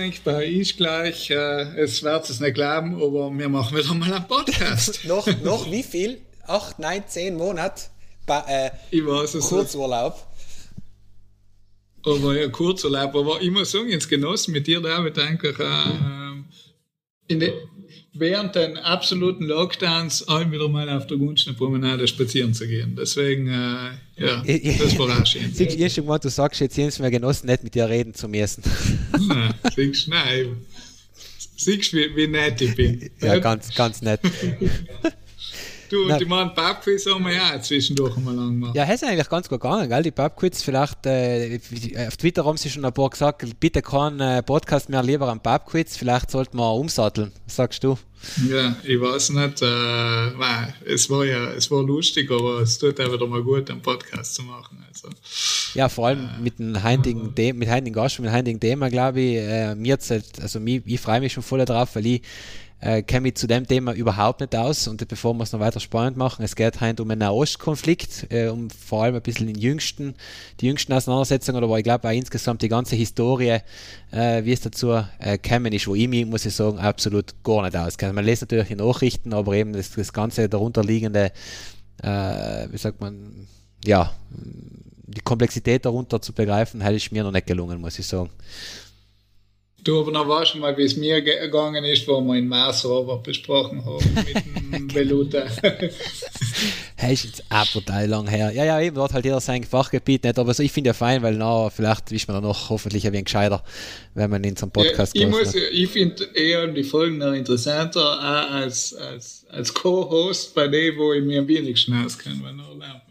Euch bei Ich gleich. Äh, es wird es nicht glauben, aber wir machen wieder mal einen Podcast. noch, noch wie viel? Acht, neun, zehn Monate äh, ich weiß es Kurzurlaub. Aber ja, Kurzurlaub. Aber ich muss sagen, jetzt genossen mit dir, David, eigentlich äh, in de, während den absoluten Lockdowns auch wieder mal auf der Gunsten Promenade spazieren zu gehen. Deswegen, äh, ja, das war auch schön. Siehst du, mal, du sagst jetzt jedes Mal genossen, nicht mit dir reden zu müssen. nein, siehst du, nein. Siehst du, wie, wie nett ich bin. Ja, ganz, ganz nett. Du, und die machen Pubquiz haben wir ja zwischendurch einmal lang gemacht. Ja, ist eigentlich ganz gut gegangen, gell? Die Pubquiz, vielleicht, äh, auf Twitter haben sie schon ein paar gesagt, bitte kein äh, Podcast mehr, lieber ein Pubquiz, vielleicht sollten wir umsatteln. Was sagst du? Ja, ich weiß nicht, äh, nein, es war ja, es war lustig, aber es tut auch wieder mal gut, einen Podcast zu machen. Also, ja, vor allem äh, mit dem ja. mit heutigen Gast, mit dem heutigen Thema, glaube ich, äh, mir also mich, ich freue mich schon voll darauf, weil ich äh, kenne mich zu dem Thema überhaupt nicht aus und bevor wir es noch weiter spannend machen, es geht heute um einen Nahostkonflikt, äh, um vor allem ein bisschen den jüngsten, die jüngsten Auseinandersetzungen, aber ich glaube auch insgesamt die ganze Historie, äh, wie es dazu äh, ist, wo ich mich, muss ich sagen, absolut gar nicht auskenne. Man liest natürlich die Nachrichten, aber eben das, das ganze darunterliegende, äh, wie sagt man, ja, die Komplexität darunter zu begreifen, hätte ich mir noch nicht gelungen, muss ich sagen. Du, aber noch du mal, wie es mir gegangen ist, wo wir in Mars Robert besprochen haben mit dem Veluta. hey, ist jetzt auch total lang her. Ja, ja, eben, dort halt jeder sein Fachgebiet nicht, aber so, ich finde ja fein, weil na, vielleicht ist man dann noch hoffentlich ein wenig gescheiter, wenn man in so einem Podcast ja, Ich, ich finde eher die Folgen noch interessanter als, als, als Co-Host bei dem, wo ich mir am wenigsten auskenne, wenn er lernt.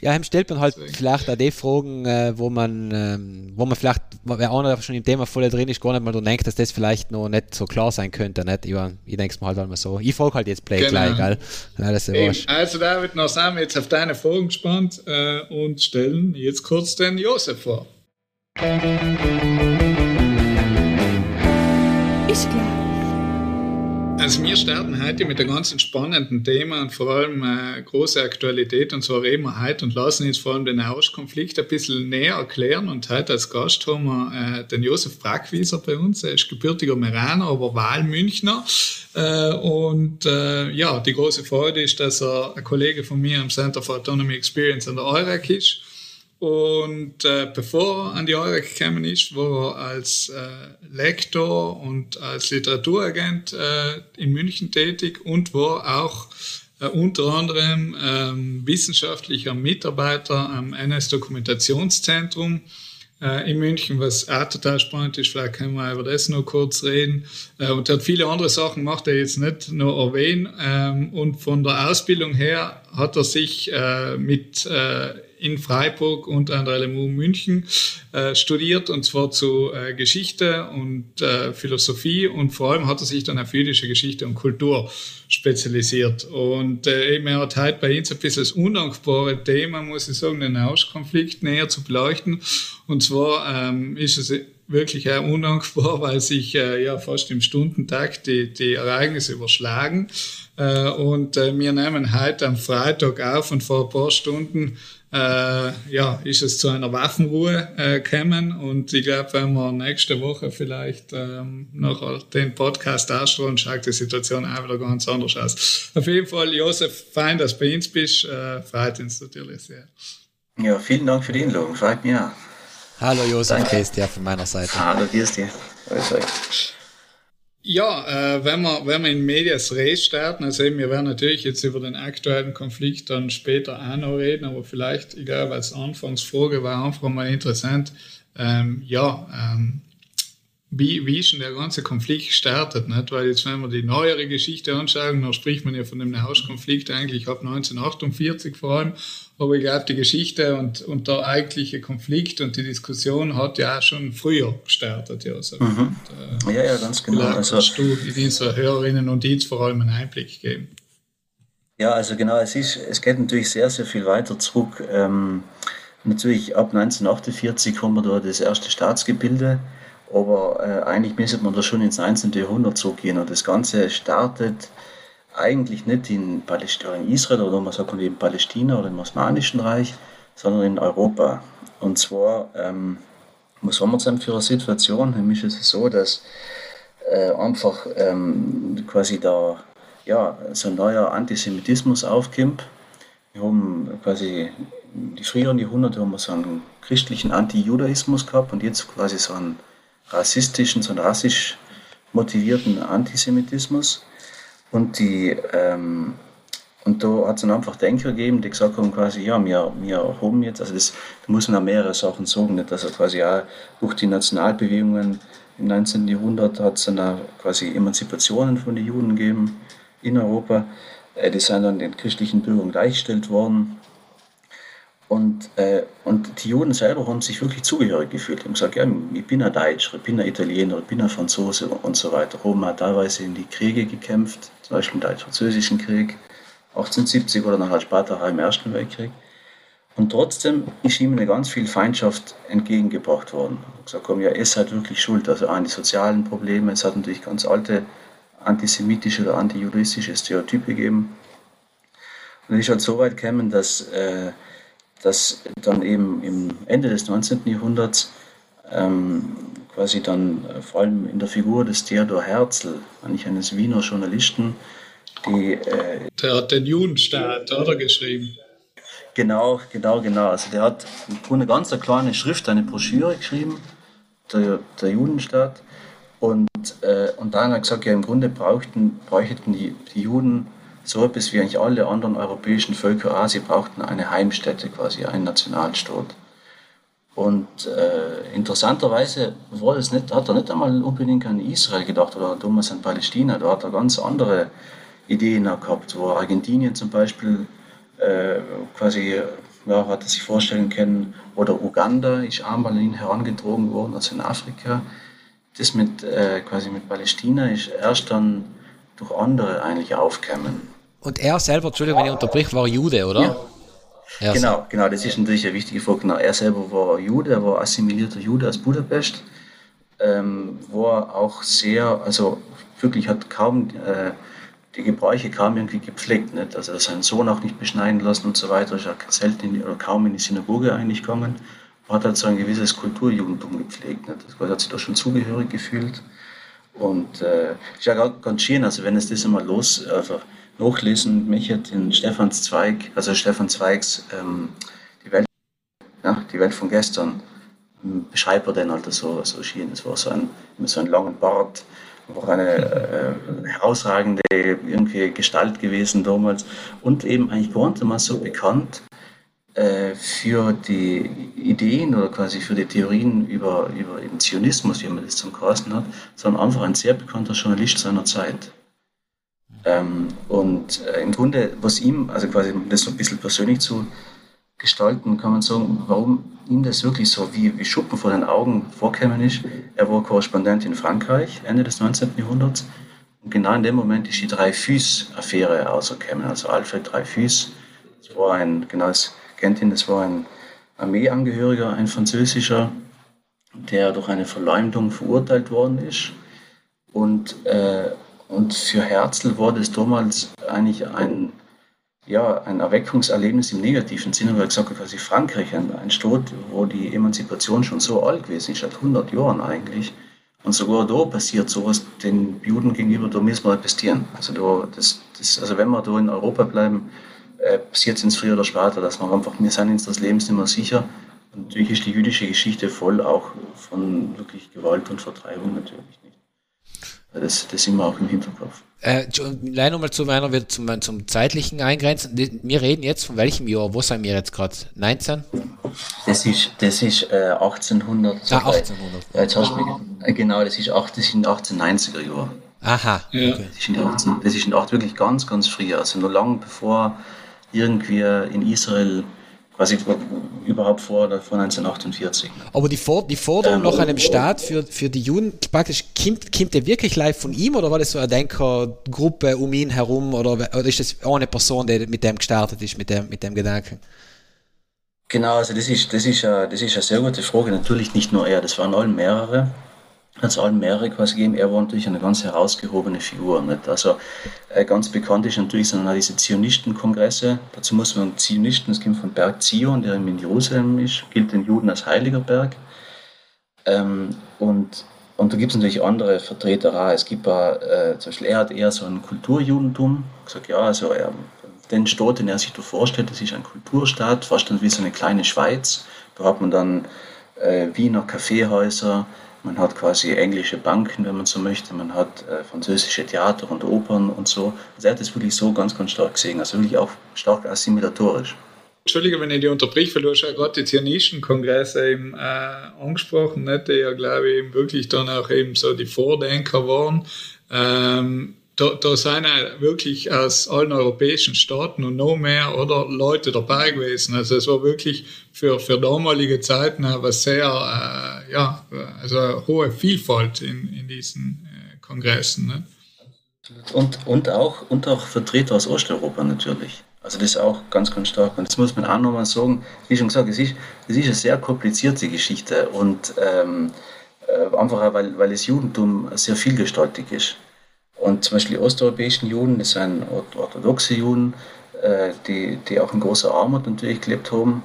Ja, ihm stellt man halt Deswegen. vielleicht auch die Fragen, äh, wo man, ähm, wo man vielleicht, wer einer schon im Thema voll drin ist, gar nicht mal denkt, dass das vielleicht noch nicht so klar sein könnte. Nicht? Ich, ich denke es mir halt einmal so. Ich frage halt jetzt Play genau. gleich, gell? Ja, das ist also David, noch sind wir jetzt auf deine Fragen gespannt äh, und stellen jetzt kurz den Josef vor. Ist klar. Also wir starten heute mit einem ganz spannenden Thema und vor allem äh, große Aktualität. Und zwar reden wir heute und lassen uns vor allem den Hauskonflikt ein bisschen näher erklären. Und heute als Gast haben wir äh, den Josef Brackwieser bei uns. Er ist gebürtiger Meraner, aber Wahlmünchner. Äh, und äh, ja, die große Freude ist, dass er ein Kollege von mir am Center for Autonomy Experience an der EUREC ist und äh, bevor er an die Eurek gekommen ist, war er als äh, Lektor und als Literaturagent äh, in München tätig und war auch äh, unter anderem ähm, wissenschaftlicher Mitarbeiter am NS-Dokumentationszentrum äh, in München, was auch total spannend ist. Vielleicht können wir über das noch kurz reden. Äh, und er hat viele andere Sachen gemacht, er jetzt nicht nur erwähnen. Ähm, und von der Ausbildung her hat er sich äh, mit äh, in Freiburg und an der LMU München äh, studiert und zwar zu äh, Geschichte und äh, Philosophie und vor allem hat er sich dann auf jüdische Geschichte und Kultur spezialisiert. Und äh, eben er hat heute bei uns ein bisschen das undankbare Thema, muss ich sagen, den Auskonflikt näher zu beleuchten. Und zwar ähm, ist es wirklich auch undankbar, weil sich äh, ja fast im Stundentakt die, die Ereignisse überschlagen. Äh, und äh, wir nehmen heute am Freitag auf und vor ein paar Stunden äh, ja, ist es zu einer Waffenruhe äh, gekommen und ich glaube, wenn wir nächste Woche vielleicht ähm, noch den Podcast ausstrahlen, schaut die Situation auch wieder ganz anders aus. Auf jeden Fall, Josef, fein, dass du bei uns bist, äh, freut uns natürlich sehr. Ja, vielen Dank für die Einladung, freut mich auch. Hallo Josef, grüß dir von meiner Seite. Hallo, grüß dir. Ja, äh, wenn, wir, wenn wir in Medias Res starten, also eben, wir werden natürlich jetzt über den aktuellen Konflikt dann später auch noch reden, aber vielleicht, ich glaube, als Anfangsfrage war einfach mal interessant, ähm, ja, ähm, wie, wie ist denn der ganze Konflikt gestartet? Nicht? Weil jetzt, wenn wir die neuere Geschichte anschauen, dann spricht man ja von dem Nahostkonflikt eigentlich ab 1948 vor allem. Aber ich glaube, die Geschichte und, und der eigentliche Konflikt und die Diskussion hat ja auch schon früher gestartet. Ja, also, mhm. und, äh, ja, ja, ganz genau. Also, kannst du in unsere Hörerinnen und Dienst vor allem einen Einblick geben? Ja, also genau, es, ist, es geht natürlich sehr, sehr viel weiter zurück. Ähm, natürlich ab 1948 haben wir da das erste Staatsgebilde aber äh, eigentlich müsste man da schon ins 19. Jahrhundert zurückgehen. Und das Ganze startet eigentlich nicht in, Palästina, in Israel oder man sagt in Palästina oder im Osmanischen Reich, sondern in Europa. Und zwar, ähm, was haben wir denn für eine Situation? Nämlich ist es so, dass äh, einfach ähm, quasi da ja, so ein neuer Antisemitismus aufkommt. Wir haben quasi die früheren Jahrhunderte haben wir so einen christlichen Anti-Judaismus gehabt und jetzt quasi so einen rassistischen, so einen rassisch motivierten Antisemitismus. Und die ähm, und da hat es dann einfach Denker gegeben, die gesagt haben quasi, ja, wir, wir haben jetzt, also das, da muss man auch mehrere Sachen sagen, nicht, er quasi auch durch die Nationalbewegungen im 19. Jahrhundert hat es dann auch quasi Emanzipationen von den Juden gegeben in Europa. Äh, die sind dann den christlichen Bürgern gleichgestellt worden. Und, äh, und die Juden selber haben sich wirklich zugehörig gefühlt. Die haben gesagt, ja, ich bin ein Deutscher, ich bin ein Italiener, ich bin ein Franzose und so weiter. Haben auch teilweise in die Kriege gekämpft, zum Beispiel im Deutsch-Französischen Krieg, 1870 oder nachher später im Ersten Weltkrieg. Und trotzdem ist ihm eine ganz viel Feindschaft entgegengebracht worden. Gesagt haben, ja, es hat wirklich Schuld, also an die sozialen Probleme, es hat natürlich ganz alte antisemitische oder antijudaistische Stereotype gegeben. Und es ist halt so weit gekommen, dass, äh, dass dann eben im Ende des 19. Jahrhunderts ähm, quasi dann äh, vor allem in der Figur des Theodor Herzl, eigentlich eines Wiener Journalisten, die... Äh, der hat den Judenstaat, oder, geschrieben? Genau, genau, genau. Also der hat eine ganz kleine Schrift, eine Broschüre geschrieben, der, der Judenstaat. Und, äh, und dann hat er gesagt, ja, im Grunde brauchten, bräuchten die, die Juden so etwas wie eigentlich alle anderen europäischen Völker auch, sie brauchten eine Heimstätte quasi, einen Nationalstaat. Und äh, interessanterweise war das nicht, hat er nicht einmal unbedingt an Israel gedacht oder damals an Palästina, da hat er ganz andere Ideen gehabt, wo Argentinien zum Beispiel äh, quasi ja, hat er sich vorstellen können, oder Uganda ist einmal an ihn herangetragen worden, also in Afrika. Das mit äh, quasi mit Palästina ist erst dann durch andere eigentlich aufgekommen. Und er selber, Entschuldigung, wenn ich unterbrich, war Jude, oder? Ja. genau, genau, das ist natürlich eine wichtige Frage. Genau, er selber war Jude, er war assimilierter Jude aus Budapest, ähm, war auch sehr, also wirklich hat kaum äh, die Gebräuche kaum irgendwie gepflegt. Nicht? Also er seinen Sohn auch nicht beschneiden lassen und so weiter. Ist ja selten in, oder kaum in die Synagoge eigentlich gegangen. Hat halt so ein gewisses Kulturjudentum gepflegt. Nicht? Das hat sich da schon zugehörig gefühlt. Und äh, ist ja ganz schön, also wenn es das einmal los, also nachlesen möchte, in Stefans Zweig, also Stefan Zweigs ähm, die, Welt, ja, die Welt von gestern, beschreibt er dann halt so, so schön. Es war so ein, mit so einem langen Bart, auch eine äh, herausragende irgendwie Gestalt gewesen damals und eben eigentlich gar nicht mal so bekannt äh, für die Ideen oder quasi für die Theorien über, über den Zionismus, wie man das zum Kasten hat, sondern einfach ein sehr bekannter Journalist seiner Zeit. Ähm, und äh, im Grunde, was ihm, also quasi das so ein bisschen persönlich zu gestalten, kann man sagen, warum ihm das wirklich so wie, wie Schuppen vor den Augen vorkämen ist. Er war Korrespondent in Frankreich, Ende des 19. Jahrhunderts. Und genau in dem Moment ist die Dreyfus-Affäre rausgekommen. Also Alfred Dreyfus, das war ein, genau, das kennt ihn, das war ein Armeeangehöriger, ein französischer, der durch eine Verleumdung verurteilt worden ist. Und, äh, und für Herzl war das damals eigentlich ein ja, ein Erweckungserlebnis im negativen Sinne, weil ich gesagt quasi Frankreich ein, ein Staat, wo die Emanzipation schon so alt gewesen ist, seit 100 Jahren eigentlich. Und sogar da passiert sowas den Juden gegenüber, da müssen wir investieren. Also, da, das, das, also wenn wir da in Europa bleiben, äh, passiert es früher oder später, dass wir einfach, wir sind uns das Lebens nicht mehr sicher. Und natürlich ist die jüdische Geschichte voll auch von wirklich Gewalt und Vertreibung natürlich nicht. Das, das immer auch im Hinterkopf. Äh, leider nochmal zu meiner, zum, zum zeitlichen Eingrenzen. Wir reden jetzt von welchem Jahr? Wo sind wir jetzt gerade? 19? Das ist, das ist äh, 1800. Ah, 1800. Ja, jetzt hast du, äh, genau, das ist, acht, das sind 1890er Jahre. Aha. Ja. Okay. Das ist in 18, das ist in 8 wirklich ganz, ganz früh. Also noch lange bevor irgendwie in Israel quasi überhaupt vor, vor 1948. Aber die, For die Forderung ähm, nach einem Staat für, für die Juden, praktisch, kommt, kommt der wirklich live von ihm oder war das so eine Denkergruppe um ihn herum oder, oder ist das eine Person, die mit dem gestartet ist, mit dem, mit dem Gedanken? Genau, also das ist, das, ist eine, das ist eine sehr gute Frage. Natürlich nicht nur er, das waren alle mehrere. Es allen mehrere quasi gegeben. Er war natürlich eine ganz herausgehobene Figur. Nicht? Also äh, ganz bekannt ist natürlich sind auch diese Zionistenkongresse. Dazu muss man Zionisten, das kommt von Berg Zion, der in Jerusalem ist, gilt den Juden als heiliger Berg. Ähm, und, und da gibt es natürlich andere Vertreter auch. Es gibt auch, äh, zum Beispiel, er hat eher so ein Kulturjudentum gesagt, ja, also er, den Staat, den er sich da vorstellt, das ist ein Kulturstaat, fast wie so eine kleine Schweiz. Da hat man dann äh, Wiener Kaffeehäuser, man hat quasi englische Banken, wenn man so möchte. Man hat äh, französische Theater und Opern und so. Also er hat das wirklich so ganz, ganz stark gesehen. Also wirklich auch stark assimilatorisch. Entschuldige, wenn ich die unterbrich, weil du hast ja gerade die Zionisten-Kongresse eben äh, angesprochen, nicht, die ja, glaube ich, eben wirklich dann auch eben so die Vordenker waren. Ähm, da, da sind ja wirklich aus allen europäischen Staaten und noch mehr oder Leute dabei gewesen. Also es war wirklich für, für damalige Zeiten aber sehr, äh, ja, also hohe Vielfalt in, in diesen äh, Kongressen. Ne? Und, und, auch, und auch Vertreter aus Osteuropa natürlich. Also das ist auch ganz, ganz stark. Und das muss man auch nochmal sagen, wie schon gesagt, es ist, es ist eine sehr komplizierte Geschichte und ähm, äh, einfach auch, weil, weil das Judentum sehr vielgestaltig ist. Und zum Beispiel die osteuropäischen Juden, das sind orthodoxe Juden, äh, die, die auch in großer Armut natürlich gelebt haben.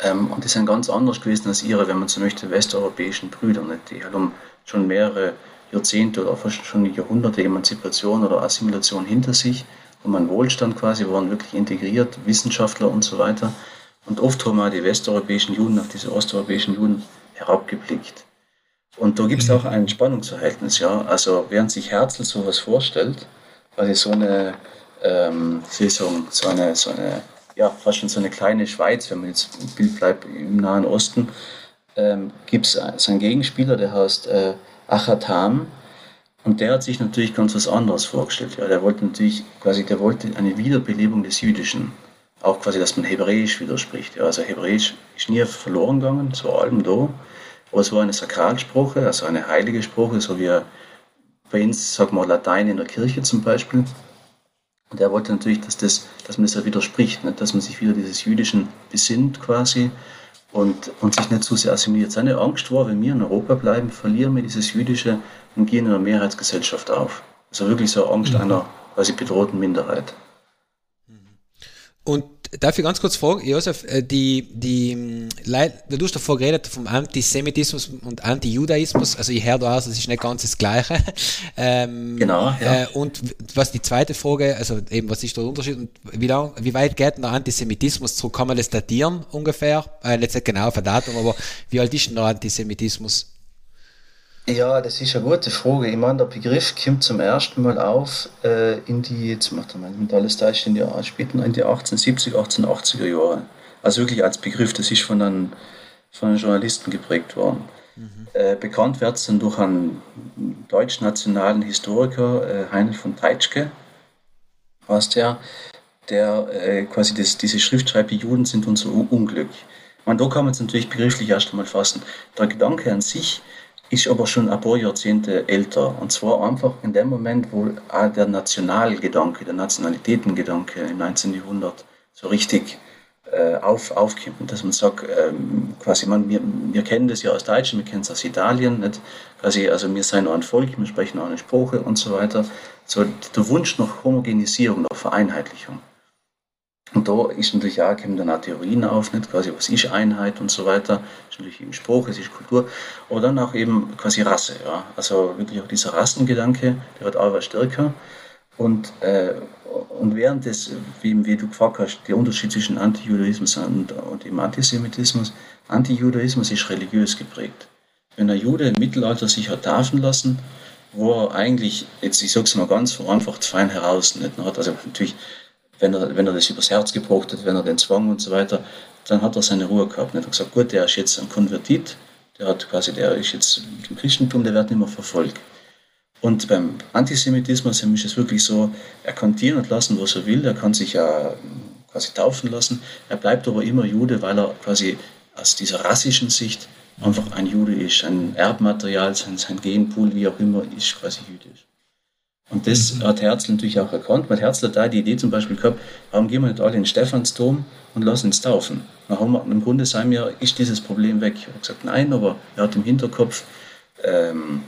Ähm, und die sind ganz anders gewesen als ihre, wenn man so möchte, westeuropäischen Brüder. Nicht? Die haben schon mehrere Jahrzehnte oder fast schon Jahrhunderte Emanzipation oder Assimilation hinter sich, haben einen Wohlstand quasi, waren wirklich integriert, Wissenschaftler und so weiter. Und oft haben auch die westeuropäischen Juden auf diese osteuropäischen Juden herabgeblickt. Und da gibt es mhm. auch ein Spannungsverhältnis, ja. Also während sich Herzl sowas vorstellt, quasi so eine, ähm, sagen, so eine, so eine, ja, fast schon so eine kleine Schweiz, wenn man jetzt im Bild bleibt, im Nahen Osten, ähm, gibt es so einen Gegenspieler, der heißt äh, Achatam, und der hat sich natürlich ganz was anderes vorgestellt. Ja. Der wollte natürlich quasi, der wollte eine Wiederbelebung des Jüdischen. Auch quasi, dass man Hebräisch widerspricht. Ja. Also Hebräisch ist nie verloren gegangen, so allem da. Aber es war eine Sakralsprache, also eine heilige Sprache, so wie bei uns, sagen wir Latein in der Kirche zum Beispiel. Und er wollte natürlich, dass, das, dass man das ja widerspricht, nicht? dass man sich wieder dieses Jüdischen besinnt quasi und, und sich nicht zu sehr assimiliert. Seine Angst war, wenn wir in Europa bleiben, verlieren wir dieses Jüdische und gehen in einer Mehrheitsgesellschaft auf. Also wirklich so Angst mhm. einer quasi bedrohten Minderheit. Und Darf ich ganz kurz fragen, Josef, äh, die, die, du hast davor geredet vom Antisemitismus und Antijudaismus, also ich höre da aus, das ist nicht ganz das Gleiche. Ähm, genau, ja. Äh, und was die zweite Frage, also eben, was ist der Unterschied und wie, lang, wie weit geht denn der Antisemitismus zurück? Kann man das datieren ungefähr? Äh, nicht genau auf ein Datum, aber wie alt ist denn der Antisemitismus? Ja, das ist eine gute Frage. Ich meine, der Begriff kommt zum ersten Mal auf äh, in die, jetzt macht er mal mit alles Deutsch, in die späten, in die 1870, 1880er Jahre. Also wirklich als Begriff, das ist von einem, von einem Journalisten geprägt worden. Mhm. Äh, bekannt wird es dann durch einen deutsch-nationalen Historiker, äh, Heinrich von Teitschke, was der, der äh, quasi das, diese Schrift schreibt, die Juden sind unser Unglück. Man, da kann man es natürlich begrifflich erst einmal fassen. Der Gedanke an sich, ist aber schon ein paar Jahrzehnte älter. Und zwar einfach in dem Moment, wo auch der Nationalgedanke, der Nationalitätengedanke im 19. Jahrhundert so richtig äh, auf, aufkommt. Dass man sagt, ähm, quasi, man, wir, wir kennen das ja aus Deutschland, wir kennen es aus Italien, nicht? Quasi, also wir sind ein Volk, wir sprechen auch eine Sprache und so weiter. So der Wunsch nach Homogenisierung, nach Vereinheitlichung. Und da ist natürlich auch, kommen dann auch Theorien auf, nicht? quasi was ist Einheit und so weiter. Das ist natürlich eben Spruch, es ist Kultur. Aber dann auch eben quasi Rasse. Ja? Also wirklich auch dieser Rassengedanke, der wird auch stärker. Und, äh, und während des, wie, wie, du gefragt hast, der Unterschied zwischen Antijudaismus und, und dem Antisemitismus, Antijudaismus ist religiös geprägt. Wenn ein Jude im Mittelalter sich hat taufen lassen, wo er eigentlich, jetzt ich sage es mal ganz vereinfacht, fein heraus nicht hat, also natürlich wenn er, wenn er das übers Herz gebracht hat, wenn er den Zwang und so weiter, dann hat er seine Ruhe gehabt. Er hat gesagt, gut, der ist jetzt ein Konvertit, der hat quasi, der ist jetzt im Christentum, der wird nicht mehr verfolgt. Und beim Antisemitismus ist es wirklich so, er kann dienen und lassen, was er will, er kann sich ja quasi taufen lassen, er bleibt aber immer Jude, weil er quasi aus dieser rassischen Sicht einfach ein Jude ist, ein Erbmaterial, sein, sein Genpool, wie auch immer, ist quasi jüdisch. Und das mhm. hat Herzl natürlich auch erkannt, weil Herzl hat da die Idee zum Beispiel gehabt, warum gehen wir nicht alle in den Stephansdom und lassen uns taufen? Dann haben wir, Im Grunde sagen wir, ist dieses Problem weg? Er hat gesagt, nein, aber er hat im Hinterkopf, ähm,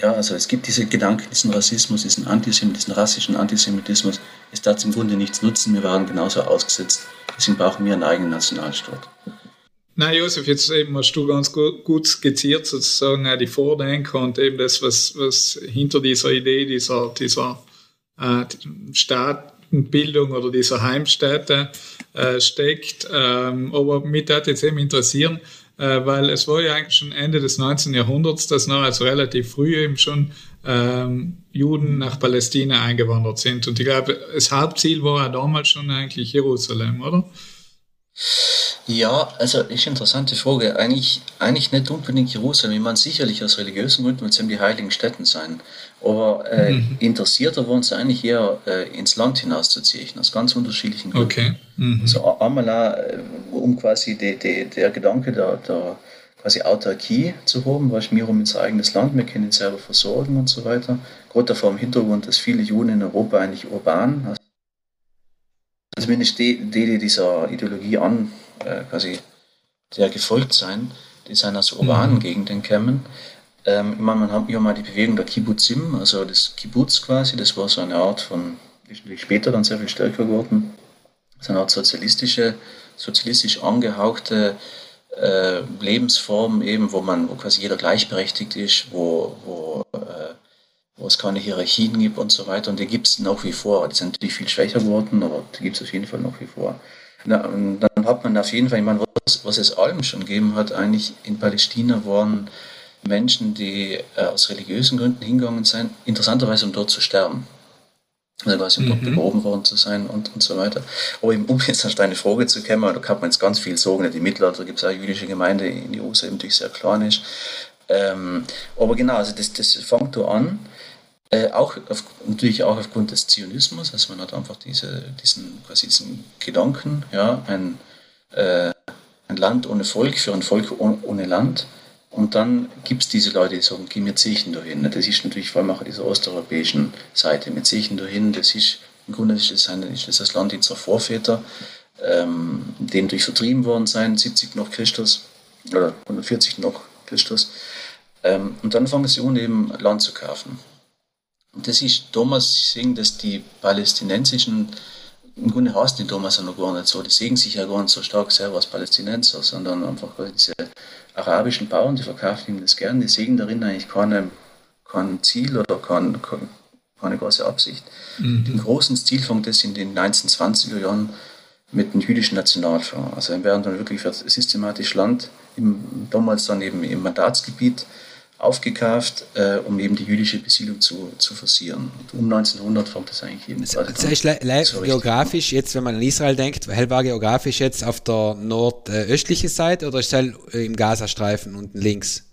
ja, also es gibt diese Gedanken, diesen Rassismus, diesen Antisemitismus, diesen rassischen Antisemitismus. Es darf im Grunde nichts nutzen, wir waren genauso ausgesetzt. Deswegen brauchen wir einen eigenen Nationalstaat. Na, Josef, jetzt eben hast du ganz gut skizziert, sozusagen die Vordenker und eben das, was, was hinter dieser Idee, dieser, dieser äh, Staatenbildung oder dieser Heimstätte äh, steckt. Ähm, aber mich hat jetzt eben interessieren, äh, weil es war ja eigentlich schon Ende des 19. Jahrhunderts, dass noch also relativ früh eben schon ähm, Juden nach Palästina eingewandert sind. Und ich glaube, das Hauptziel war ja damals schon eigentlich Jerusalem, oder? Ja, also ist eine interessante Frage. Eigentlich, eigentlich nicht unbedingt Jerusalem. Ich meine, sicherlich aus religiösen Gründen, eben die heiligen Städten sein. Aber äh, mhm. interessierter waren sie eigentlich eher äh, ins Land hinauszuziehen, aus ganz unterschiedlichen Gründen. Okay. Mhm. Also einmal auch, äh, um quasi die, die, der Gedanke der, der quasi Autarkie zu haben, weil wir haben unser eigenes Land, wir können uns selber versorgen und so weiter. Gerade vor dem Hintergrund, dass viele Juden in Europa eigentlich urban, also zumindest die, die dieser Ideologie an, äh, quasi der gefolgt sein, die sind aus urbanen mhm. Gegenden kämen. Ähm, meine, man hat ja mal die Bewegung der Kibbutzim, also das Kibbutz quasi, das war so eine Art von, ist natürlich später dann sehr viel stärker geworden, so eine Art sozialistische, sozialistisch angehauchte äh, Lebensform eben, wo man, wo quasi jeder gleichberechtigt ist, wo, wo, äh, wo es keine Hierarchien gibt und so weiter. Und die gibt es nach wie vor. Die sind natürlich viel schwächer geworden, aber die gibt es auf jeden Fall nach wie vor. Na, und dann hat man auf jeden Fall, ich meine, was, was es allem schon gegeben hat, eigentlich in Palästina waren Menschen, die äh, aus religiösen Gründen hingegangen sind, interessanterweise um dort zu sterben. Also quasi um mhm. dort begraben worden zu sein und, und so weiter. Aber im um jetzt auf deine Frage zu kommen, da kann man jetzt ganz viel sagen. Im Mittelalter gibt es auch eine jüdische Gemeinde in Jerusalem, die sehr klein ist. Ähm, aber genau, also das, das fängt da an. Äh, auch auf, natürlich auch aufgrund des Zionismus, also man hat einfach diese, diesen, quasi diesen Gedanken, ja, ein, äh, ein Land ohne Volk für ein Volk ohne, Land. Und dann gibt es diese Leute, die sagen, geh mir Zechen dahin. Das ist natürlich vor allem auch dieser osteuropäischen Seite. Mit Zechen dahin, das ist, im Grunde ist das, eine, ist das, das Land unserer Vorväter, ähm, denen durch vertrieben worden sein, 70 nach Christus oder 140 nach Christus. Ähm, und dann fangen sie an, eben Land zu kaufen. Das ist damals sehen, dass die palästinensischen, im Grunde heißt die damals noch gar nicht so, die sehen sich ja gar nicht so stark selber als Palästinenser, sondern einfach diese arabischen Bauern, die verkaufen ihm das gern, die sehen darin eigentlich keine, kein Ziel oder kein, keine große Absicht. Mhm. Den großen Stil fängt das in den 1920er Jahren mit dem jüdischen Nationalfonds. Also werden dann wirklich systematisch Land, im, damals dann eben im Mandatsgebiet, aufgekauft, äh, um eben die jüdische Besiedlung zu, zu forcieren. Und um 1900 fängt das eigentlich eben also, das heißt, so geografisch, jetzt wenn man an Israel denkt, hell war geografisch jetzt auf der nordöstlichen Seite oder ist es im Gazastreifen unten links?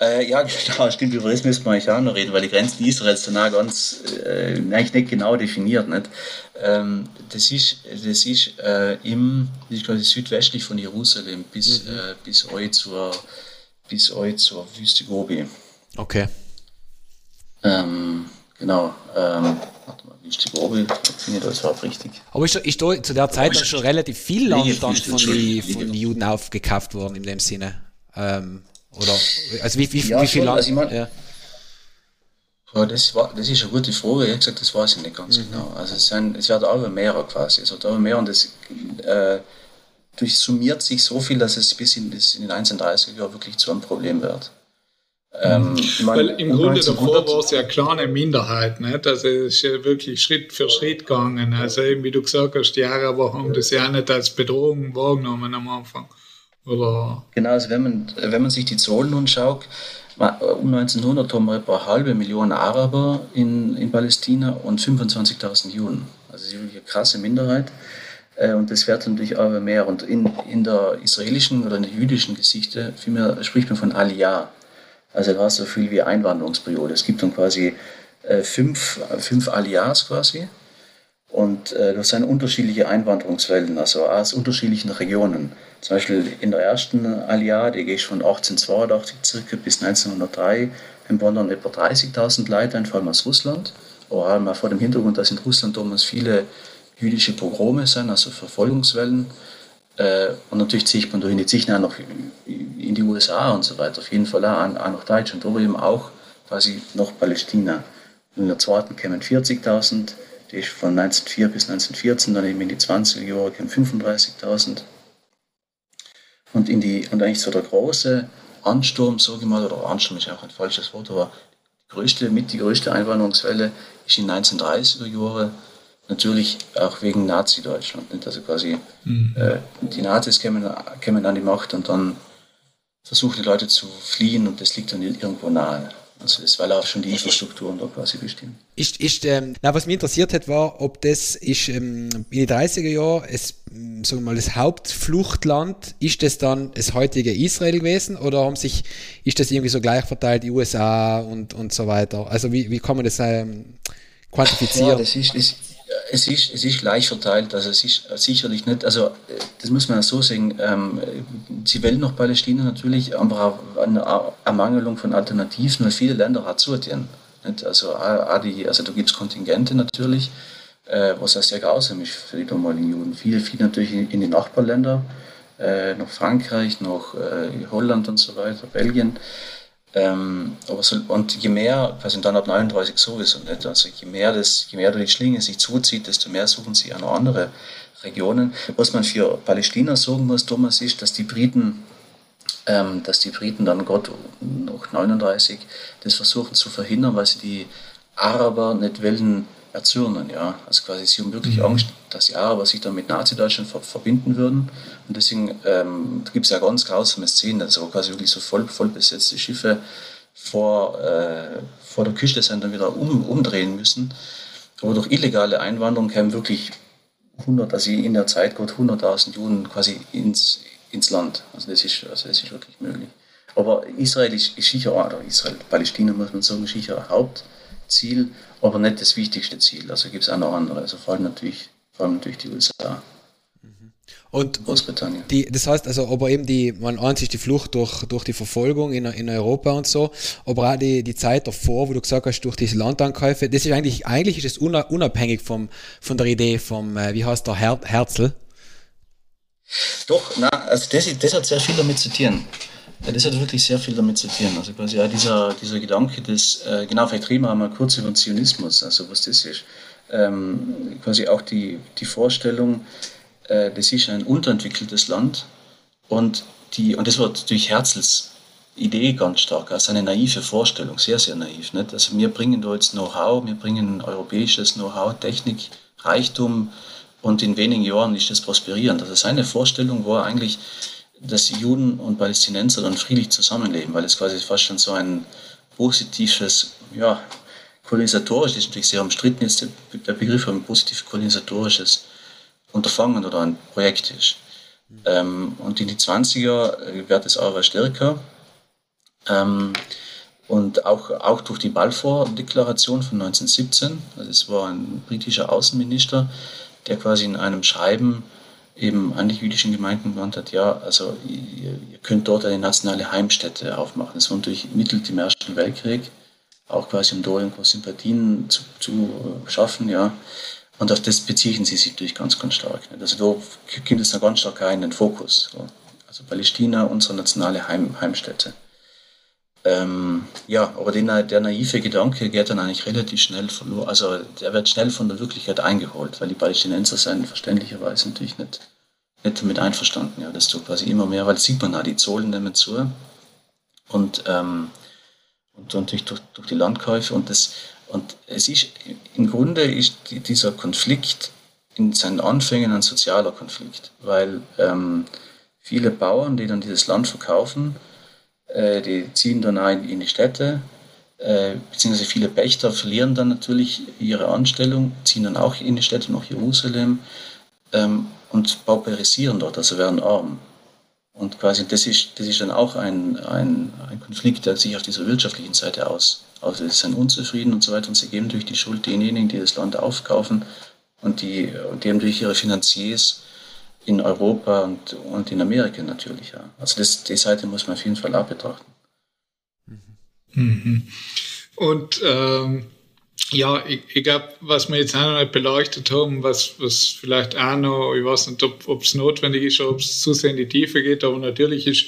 Äh, ja, genau, stimmt, über das müssen wir eigentlich auch noch reden, weil die Grenzen Israels danach ganz, äh, eigentlich nicht genau definiert. Nicht? Ähm, das ist, das ist äh, im, das ist quasi südwestlich von Jerusalem bis, mhm. äh, bis heute zur bis euch zur Wüste Gobi. Okay. Ähm, genau. Ähm, warte mal, Wüste Gobi, finde ich das überhaupt richtig. Aber ist, ist da zu der Zeit schon relativ viel Land von den von die Juden aufgekauft worden in dem Sinne? Ähm, oder, also wie, wie, ja, wie viel Land? Also ich mein, ja. Ja, das, war, das ist eine gute Frage. Ich habe gesagt, das weiß ich nicht ganz mhm. genau. Also es, sind, es werden aber mehr quasi. Es wird aber mehr und das äh, durchsummiert sich so viel, dass es bis in, bis in den 1930er Jahren wirklich zu einem Problem wird. Ähm, Weil im Grunde davor war es ja eine kleine Minderheit, nicht? also es ist ja wirklich Schritt für Schritt gegangen. Also eben, wie du gesagt hast, die Araber haben das ja nicht als Bedrohung wahrgenommen am Anfang. Oder? Genau, also wenn man, wenn man sich die Zahlen schaut, um 1900 haben wir etwa eine halbe Million Araber in, in Palästina und 25.000 Juden. Also das ist wirklich eine krasse Minderheit. Äh, und das wird natürlich auch mehr. Und in, in der israelischen oder in der jüdischen Geschichte vielmehr spricht man von Aliyah. Also da du so viel wie Einwanderungsperiode. Es gibt dann quasi äh, fünf, fünf Aliyahs quasi. Und äh, das sind unterschiedliche Einwanderungswellen, also aus unterschiedlichen Regionen. Zum Beispiel in der ersten Aliyah, die geht von 1882 circa bis 1903, dann wandern etwa 30.000 Leute, vor allem aus Russland. Aber vor dem Hintergrund, dass in Russland damals viele jüdische Pogrome sind, also Verfolgungswellen. Äh, und natürlich zieht man durch die auch noch in die USA und so weiter, auf jeden Fall auch, auch nach Deutschland, aber eben auch quasi nach Palästina. In der zweiten kämen 40.000, die ist von 1904 bis 1914, dann eben in die 20er Jahre kämen 35.000. Und, und eigentlich so der große Ansturm, sage ich mal, oder Ansturm ist auch ein falsches Wort, aber die größte, mit die größte Einwanderungswelle ist in 1930er Jahren natürlich auch wegen Nazi-Deutschland. Also quasi mhm. äh, die Nazis kämen, kämen an die Macht und dann versuchen die Leute zu fliehen und das liegt dann irgendwo nahe. Also das, weil auch schon die Infrastrukturen da quasi bestimmen. Ist, ist, ähm, na, was mich interessiert hat, war, ob das ist ähm, in den 30er Jahren es, sagen wir mal, das Hauptfluchtland, ist das dann das heutige Israel gewesen oder haben sich, ist das irgendwie so gleich verteilt, die USA und, und so weiter? Also wie, wie kann man das ähm, quantifizieren? Ja, das ist, das, es ist, es ist gleich verteilt, also es ist sicherlich nicht, also das muss man so sagen, ähm, sie wählen noch Palästina natürlich, aber eine Ermangelung von Alternativen, weil viele Länder hat zugehen. Also, auch die, also da gibt es Kontingente natürlich, äh, was auch sehr grausam ist für die damaligen Juden. Viele, viele natürlich in, in die Nachbarländer, äh, nach Frankreich, nach äh, Holland und so weiter, Belgien. Ähm, aber so, und je mehr, quasi dann ab 39 sowieso nicht, also je mehr, das, je mehr die Schlinge sich zuzieht, desto mehr suchen sie auch noch andere Regionen. Was man für Palästina sagen muss, Thomas, ist, dass die Briten, ähm, dass die Briten dann Gott noch 39 das versuchen zu verhindern, weil sie die Araber nicht wollen erzürnen. Ja? Also quasi sie haben wirklich mhm. Angst, dass die Araber sich dann mit Nazi-Deutschland ver verbinden würden. Und deswegen ähm, gibt es ja ganz grausame Szenen, also quasi wirklich so voll, voll besetzte Schiffe vor, äh, vor der Küste sind dann wieder um, umdrehen müssen. Aber durch illegale Einwanderung kämen wirklich 100, also in der Zeit gerade 100.000 Juden quasi ins, ins Land. Also das, ist, also das ist wirklich möglich. Aber Israel ist, ist sicher, oder Israel, Palästina muss man sagen, sicher ein Hauptziel aber nicht das wichtigste Ziel. Also gibt es auch noch andere, also vor allem natürlich, vor allem natürlich die USA. Und, Großbritannien. Die, das heißt also, aber eben die, man eins ist die Flucht durch, durch die Verfolgung in, in Europa und so, aber auch die, die Zeit davor, wo du gesagt hast, durch diese Landankäufe, das ist eigentlich, eigentlich ist es unabhängig vom, von der Idee vom, äh, wie heißt der, Her Herzl? Doch, na, also das, das hat sehr viel damit zu tun. Ja, das hat wirklich sehr viel damit zu tun. Also quasi ja, dieser, dieser Gedanke des, äh, genau, vielleicht reden wir einmal kurz über Zionismus, also was das ist. Ähm, quasi auch die, die Vorstellung, äh, das ist ein unterentwickeltes Land und, die, und das war durch Herzls Idee ganz stark, also eine naive Vorstellung, sehr, sehr naiv. Nicht? Also wir bringen da jetzt Know-how, wir bringen europäisches Know-how, Technik, Reichtum und in wenigen Jahren ist das prosperierend. Also seine Vorstellung war eigentlich, dass Juden und Palästinenser dann friedlich zusammenleben, weil es quasi fast schon so ein positives, ja, kolonisatorisch, ist natürlich sehr umstritten jetzt der Begriff, ein positiv kolonisatorisches Unterfangen oder ein Projekt ist. Ähm, und in die 20er äh, wird es aber stärker. Ähm, und auch, auch durch die Balfour-Deklaration von 1917, also es war ein britischer Außenminister, der quasi in einem Schreiben eben an die jüdischen Gemeinden gewandt hat, ja, also ihr, ihr, könnt dort eine nationale Heimstätte aufmachen. Das war natürlich mittels dem Ersten Weltkrieg, auch quasi um da irgendwo Sympathien zu, zu schaffen, ja. Und auf das beziehen sie sich natürlich ganz, ganz stark. Also da kommt es dann ganz stark in den Fokus. Also Palästina, unsere nationale Heim, Heimstätte. Ähm, ja, aber den, der naive Gedanke geht dann eigentlich relativ schnell verloren. Also der wird schnell von der Wirklichkeit eingeholt, weil die Palästinenser sind verständlicherweise natürlich nicht, nicht damit einverstanden. Ja, das tut quasi immer mehr, weil sieht man auch, die Zollen nehmen zu. Und, ähm, und natürlich durch, durch die Landkäufe. Und, das, und es ist im Grunde ist dieser Konflikt in seinen Anfängen ein sozialer Konflikt, weil ähm, viele Bauern, die dann dieses Land verkaufen, die ziehen dann ein in die Städte, äh, beziehungsweise viele Pächter verlieren dann natürlich ihre Anstellung, ziehen dann auch in die Städte nach Jerusalem ähm, und pauperisieren dort, also werden arm. Und quasi das ist, das ist dann auch ein, ein, ein Konflikt, der sich auf dieser wirtschaftlichen Seite aus. Also sie sind unzufrieden und so weiter und sie geben durch die Schuld denjenigen, die das Land aufkaufen und die, die haben durch ihre Finanziers in Europa und, und in Amerika natürlich. Ja. Also das, die Seite muss man auf jeden Fall auch betrachten. Mhm. Und ähm, ja, ich, ich glaube, was wir jetzt auch noch nicht beleuchtet haben, was, was vielleicht auch noch, ich weiß nicht, ob es notwendig ist ob es zu sehr in die Tiefe geht, aber natürlich ist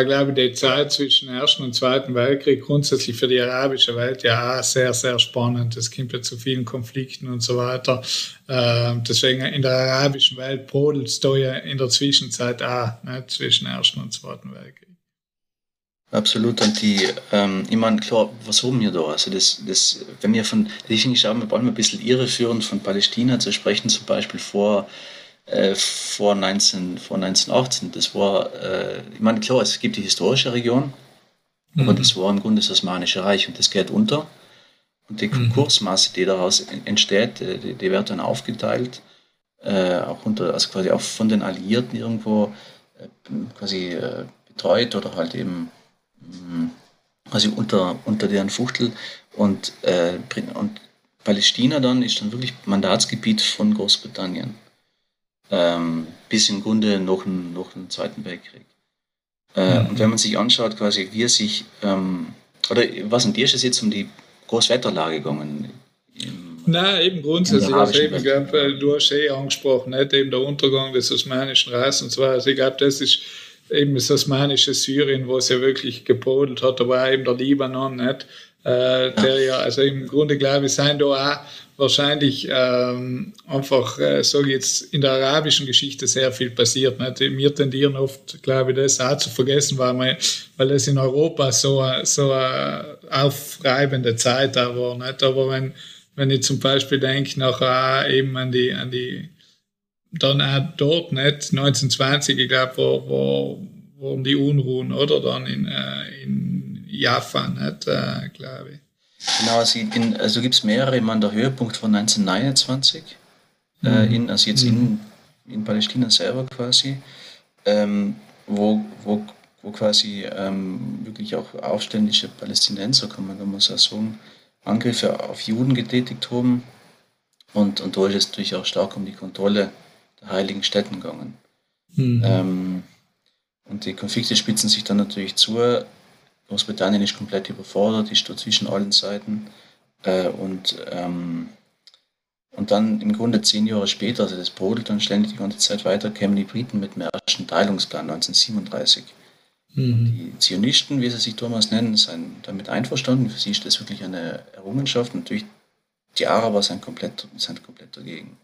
ich glaube, die Zeit zwischen Ersten und Zweiten Weltkrieg grundsätzlich für die arabische Welt ja auch sehr, sehr spannend. Es kommt ja zu vielen Konflikten und so weiter. Ähm, deswegen in der arabischen Welt brodelt es da ja in der Zwischenzeit auch, ne, zwischen Ersten und Zweiten Weltkrieg. Absolut. Und die, ähm, ich meine, klar, was haben wir da? Also das, das, wenn wir von, ich finde, ich schaue mir ein bisschen irreführend von Palästina zu sprechen, zum Beispiel vor äh, vor, 19, vor 1918. Das war, äh, ich meine, klar, es gibt die historische Region, mhm. aber das war im Grunde das Osmanische Reich und das geht unter. Und die mhm. Kursmasse, die daraus entsteht, äh, die, die wird dann aufgeteilt, äh, auch unter, also quasi auch von den Alliierten irgendwo äh, quasi betreut oder halt eben mh, mm, quasi unter, unter deren Fuchtel. Und, und Palästina dann ist dann wirklich Mandatsgebiet von Großbritannien ähm, bis im Grunde noch einen, noch einen Zweiten Weltkrieg. Äh, mhm. Und wenn man sich anschaut, quasi, wie er sich, ähm, oder was in dir ist es jetzt um die Großwetterlage gegangen? Nein, eben grundsätzlich, also eben, glaub, du hast eh angesprochen, nicht? eben der Untergang des Osmanischen Reichs und weiter. Also ich glaube, das ist eben das osmanische Syrien, wo es ja wirklich gebrodelt hat, aber auch eben der Libanon, nicht? Äh, der ja, also im Grunde glaube ich, sind da auch wahrscheinlich ähm, einfach, äh, sage jetzt, in der arabischen Geschichte sehr viel passiert. Nicht? Wir tendieren oft, glaube ich, das auch zu vergessen, weil, man, weil es in Europa so, so eine aufreibende Zeit da war. Nicht? Aber wenn, wenn ich zum Beispiel denke, nachher eben an die, an die dann auch dort nicht, 1920, ich glaube, wo, wo, waren die Unruhen, oder? Dann in, äh, in Jaffa, nicht, äh, glaube ich. Genau, also, also gibt es mehrere. Ich meine, der Höhepunkt von 1929, äh, mhm. äh, in, also jetzt mhm. in, in Palästina selber quasi, ähm, wo, wo, wo quasi ähm, wirklich auch aufständische Palästinenser, kann man da mal so sagen, Angriffe auf Juden getätigt haben. Und, und da ist es natürlich auch stark um die Kontrolle der heiligen Städten gegangen. Mhm. Ähm, und die Konflikte spitzen sich dann natürlich zu. Großbritannien ist komplett überfordert, ist da zwischen allen Seiten. Äh, und, ähm, und dann im Grunde zehn Jahre später, also das brodelt dann ständig die ganze Zeit weiter, kämen die Briten mit dem ersten Teilungsplan 1937. Mhm. Die Zionisten, wie sie sich Thomas nennen, sind damit einverstanden. Für sie ist das wirklich eine Errungenschaft. Natürlich, die Araber sind komplett, sind komplett dagegen.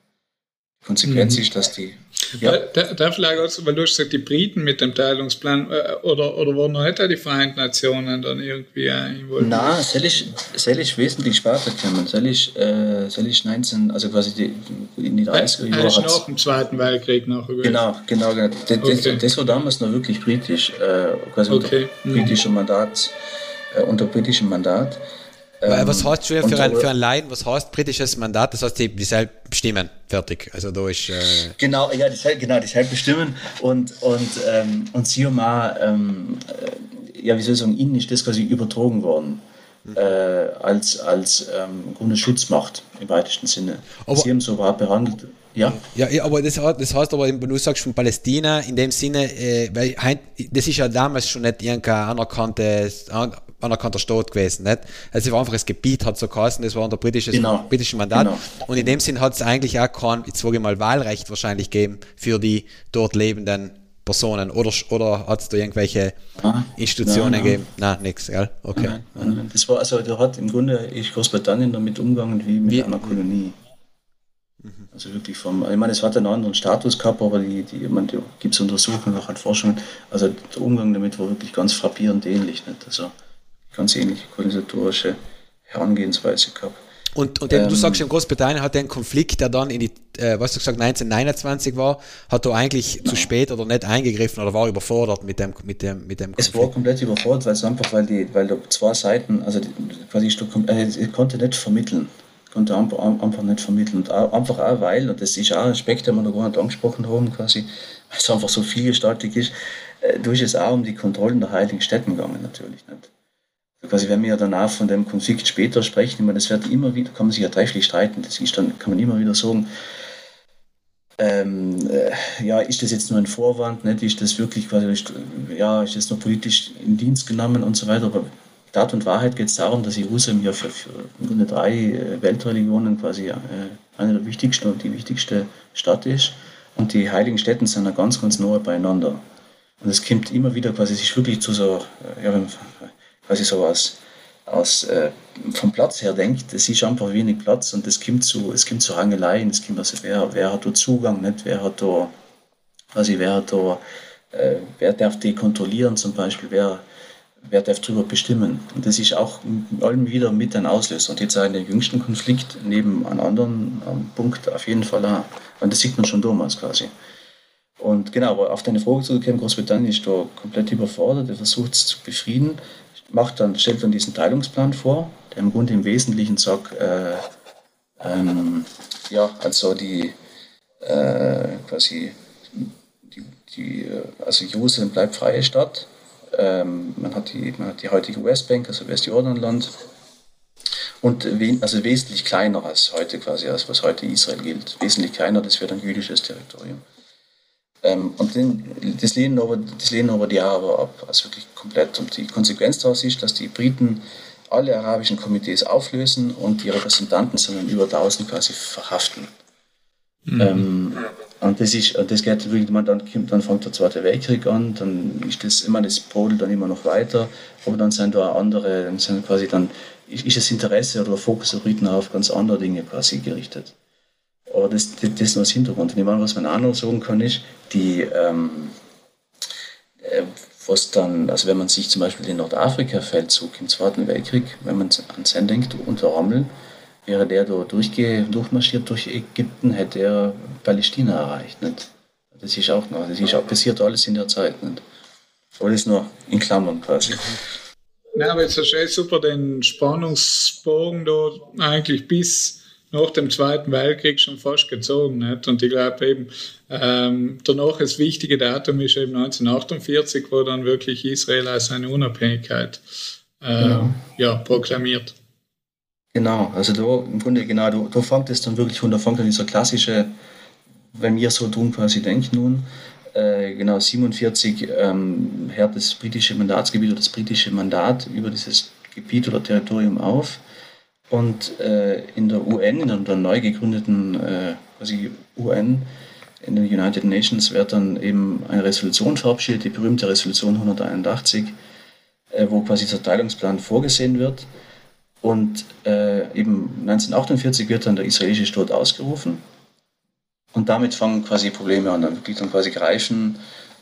Konsequenz mhm. ist, dass die. Ja. Da, da vielleicht auch, weil du hast gesagt, die Briten mit dem Teilungsplan, äh, oder, oder waren heute die Vereinten Nationen dann irgendwie involviert? Nein, soll ich, soll ich wesentlich später kommen. Soll ich, äh, soll ich 19, also quasi die, in die 30er Jahre. Das nach dem Zweiten Weltkrieg noch Genau, genau, genau. Das, okay. das, war damals noch wirklich britisch, äh, quasi okay. unter mhm. britischem Mandat, äh, unter britischem Mandat. Ähm, was heißt schon für, ein, für ein Laien, was heißt britisches Mandat? Das heißt, die, die selber bestimmen, fertig. Also da ist. Äh genau, ja, die, genau, die bestimmen und, und, ähm, und sie haben auch, ähm, äh, ja, wie soll ich sagen, ihnen ist das quasi übertragen worden. Mhm. Äh, als als ähm, Grunde Schutzmacht im weitesten Sinne. Aber, sie haben so überhaupt behandelt. Ja. ja, aber das, das heißt aber, wenn du sagst von Palästina, in dem Sinne, äh, weil das ist ja damals schon nicht irgendein anerkanntes, anerkannter Staat gewesen. Nicht? Also es war einfach das Gebiet, hat so geheißen, das war unter britisches, genau. britischem Mandat. Genau. Und in dem Sinn hat es eigentlich auch kein, jetzt sage ich mal, Wahlrecht wahrscheinlich gegeben für die dort lebenden Personen. Oder, oder hat es da irgendwelche ah, Institutionen nein, gegeben? Nein, nichts, gell? Okay. Nein, nein, das war, also da hat im Grunde Großbritannien damit umgegangen wie mit wie, einer Kolonie. Mhm. Also wirklich vom, ich meine, es hat einen anderen Status gehabt, aber die, die, man, da gibt es Untersuchungen, auch an Forschungen. Also der Umgang damit war wirklich ganz frappierend ähnlich. Nicht? Also ganz ähnliche kolonisatorische Herangehensweise gehabt. Und, und ähm, du sagst, in Großbritannien hat der Konflikt, der dann in die, äh, was du gesagt 1929 war, hat da eigentlich nein. zu spät oder nicht eingegriffen oder war überfordert mit dem, mit dem, mit dem Konflikt? Es war komplett überfordert, weil es einfach, weil die, weil da zwei Seiten, also die, quasi, äh, konnte nicht vermitteln, konnte einfach, nicht vermitteln. Und auch, einfach auch, weil, und das ist auch ein Aspekt, den wir noch gar nicht angesprochen haben, quasi, weil es einfach so vielgestaltig ist, äh, du ist es auch um die Kontrollen der heiligen Städten gegangen, natürlich nicht? Quasi, wenn wir ja danach von dem Konflikt später sprechen, meine, das wird immer wieder, kann man sich ja trefflich streiten, das ist dann, kann man immer wieder sagen, ähm, äh, ja, ist das jetzt nur ein Vorwand, nicht? ist das wirklich quasi, ja, ist das nur politisch in Dienst genommen und so weiter, aber Tat und Wahrheit geht es darum, dass Jerusalem ja für, für drei äh, Weltreligionen quasi äh, eine der wichtigsten und die wichtigste Stadt ist und die heiligen Städte sind ja ganz, ganz nahe beieinander. Und es kommt immer wieder quasi sich wirklich zu so, ja, quasi so aus, aus äh, vom Platz her denkt, es ist einfach wenig Platz und es kommt zu, es kommt zu Rangeleien, es kommt also, wer, wer hat da Zugang, nicht, wer hat da, quasi, wer hat da, äh, wer darf die kontrollieren zum Beispiel, wer, wer darf darüber bestimmen. Und das ist auch in allem wieder mit ein Auslöser. Und jetzt auch in der jüngsten Konflikt neben einem anderen Punkt auf jeden Fall auch. Und das sieht man schon damals quasi. Und genau, aber auf deine Frage zurückzukommen, Großbritannien ist da komplett überfordert, er versucht es zu befrieden, macht dann, stellt dann diesen Teilungsplan vor, der im Grunde im Wesentlichen sagt, äh, ähm, ja, also die äh, quasi die, die, äh, also Jerusalem bleibt freie Stadt. Ähm, man, hat die, man hat die heutige Westbank, also Westjordanland, und also wesentlich kleiner als heute quasi, als was heute Israel gilt. Wesentlich kleiner, das wird ein jüdisches Territorium. Ähm, und den, das, lehnen aber, das lehnen aber die Araber ab, also wirklich komplett. Und die Konsequenz daraus ist, dass die Briten alle arabischen Komitees auflösen und die Repräsentanten, sondern über 1000 quasi verhaften. Mhm. Ähm, und das ist, das geht wirklich, man, dann, dann fängt der Zweite Weltkrieg an, dann ist das immer, das brodelt dann immer noch weiter, aber dann sind da andere, dann sind quasi dann, ist das Interesse oder der Fokus der Briten auf ganz andere Dinge quasi gerichtet. Aber das, das, das nur als Hintergrund. Und ich meine, was man auch noch sagen kann, ist, die, ähm, äh, was dann, also wenn man sich zum Beispiel den Nordafrika-Feldzug im Zweiten Weltkrieg, wenn man an den denkt, unter Rommel, wäre der da durchge durchmarschiert durch Ägypten, hätte er Palästina erreicht. Nicht? Das ist auch noch, das ist auch passiert alles in der Zeit. Nicht? Aber das ist nur in Klammern quasi. Na, aber jetzt hast du super den Spannungsbogen da eigentlich bis nach dem Zweiten Weltkrieg schon fast gezogen. Nicht? Und ich glaube eben, ähm, danach das wichtige Datum ist eben 1948, wo dann wirklich Israel als seine Unabhängigkeit äh, genau. ja, proklamiert. Genau, also da im Grunde genau, da, da fängt es dann wirklich an, da fängt dann dieser klassische, wenn wir so tun quasi denken nun, äh, genau 47 ähm, hört das britische Mandatsgebiet oder das britische Mandat über dieses Gebiet oder Territorium auf und äh, in der UN, in der neu gegründeten äh, quasi UN, in den United Nations, wird dann eben eine Resolution verabschiedet, die berühmte Resolution 181, äh, wo quasi dieser Teilungsplan vorgesehen wird. Und äh, eben 1948 wird dann der israelische Staat ausgerufen. Und damit fangen quasi Probleme an. Dann wirklich dann quasi greifen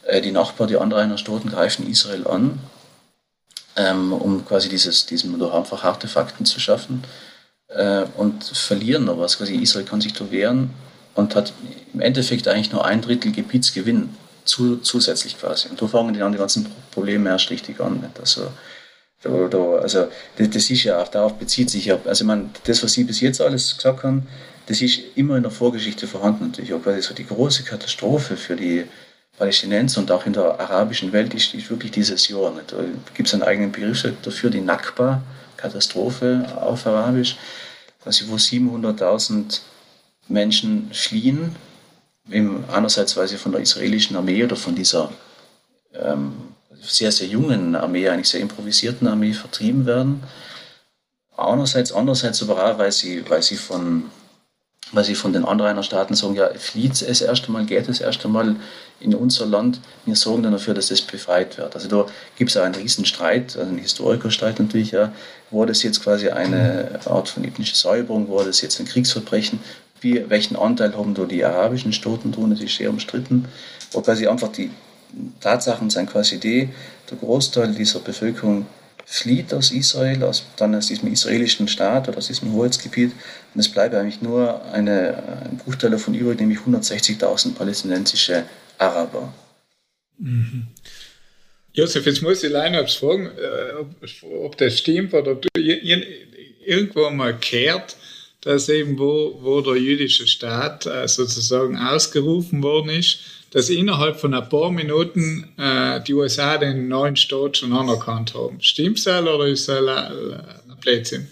äh, die Nachbarn, die anderen Staaten greifen Israel an ähm, um quasi dieses, diesen durch einfach harte Fakten zu schaffen äh, und verlieren aber was. Quasi Israel kann sich da wehren und hat im Endeffekt eigentlich nur ein Drittel Gebietsgewinn zu, zusätzlich quasi. Und da fangen dann die ganzen Probleme erst richtig an. Nicht? Also, da, da, also das, das, ist ja auch, darauf bezieht sich ja, also meine, das, was Sie bis jetzt alles gesagt haben, das ist immer in der Vorgeschichte vorhanden natürlich. Auch quasi so die große Katastrophe für die Palästinenser und auch in der arabischen Welt ist, ist wirklich dieses Jahr. Nicht? Da gibt es einen eigenen Begriff dafür, die Nakba, Katastrophe auf Arabisch, quasi wo 700.000 Menschen fliehen, einerseits weil sie von der israelischen Armee oder von dieser ähm, sehr, sehr jungen Armee, eigentlich sehr improvisierten Armee vertrieben werden. Andererseits, andererseits aber auch, weil sie, weil sie von weil sie von den anderen Staaten sagen, ja, flieht es erst einmal, geht es erst einmal in unser Land. Wir sorgen dann dafür, dass das befreit wird. Also da gibt es auch einen riesen Streit, also einen Historikerstreit natürlich, ja, war das jetzt quasi eine Art von ethnischer Säuberung, war das jetzt ein Kriegsverbrechen, wie, welchen Anteil haben da die arabischen Staaten tun, das ist sehr umstritten. Aber quasi einfach die Tatsachen sind quasi die, der Großteil dieser Bevölkerung flieht aus Israel, aus, dann aus diesem israelischen Staat oder aus diesem Hoheitsgebiet. Und es bleibt eigentlich nur eine, ein Bruchteil davon übrig, nämlich 160.000 palästinensische Araber. Mhm. Josef, jetzt muss ich leider fragen, äh, ob, ob das stimmt oder du irgendwo mal gehört, dass eben wo, wo der jüdische Staat äh, sozusagen ausgerufen worden ist, dass innerhalb von ein paar Minuten äh, die USA den neuen Staat schon anerkannt haben. Stimmt es oder ist das ein Blödsinn?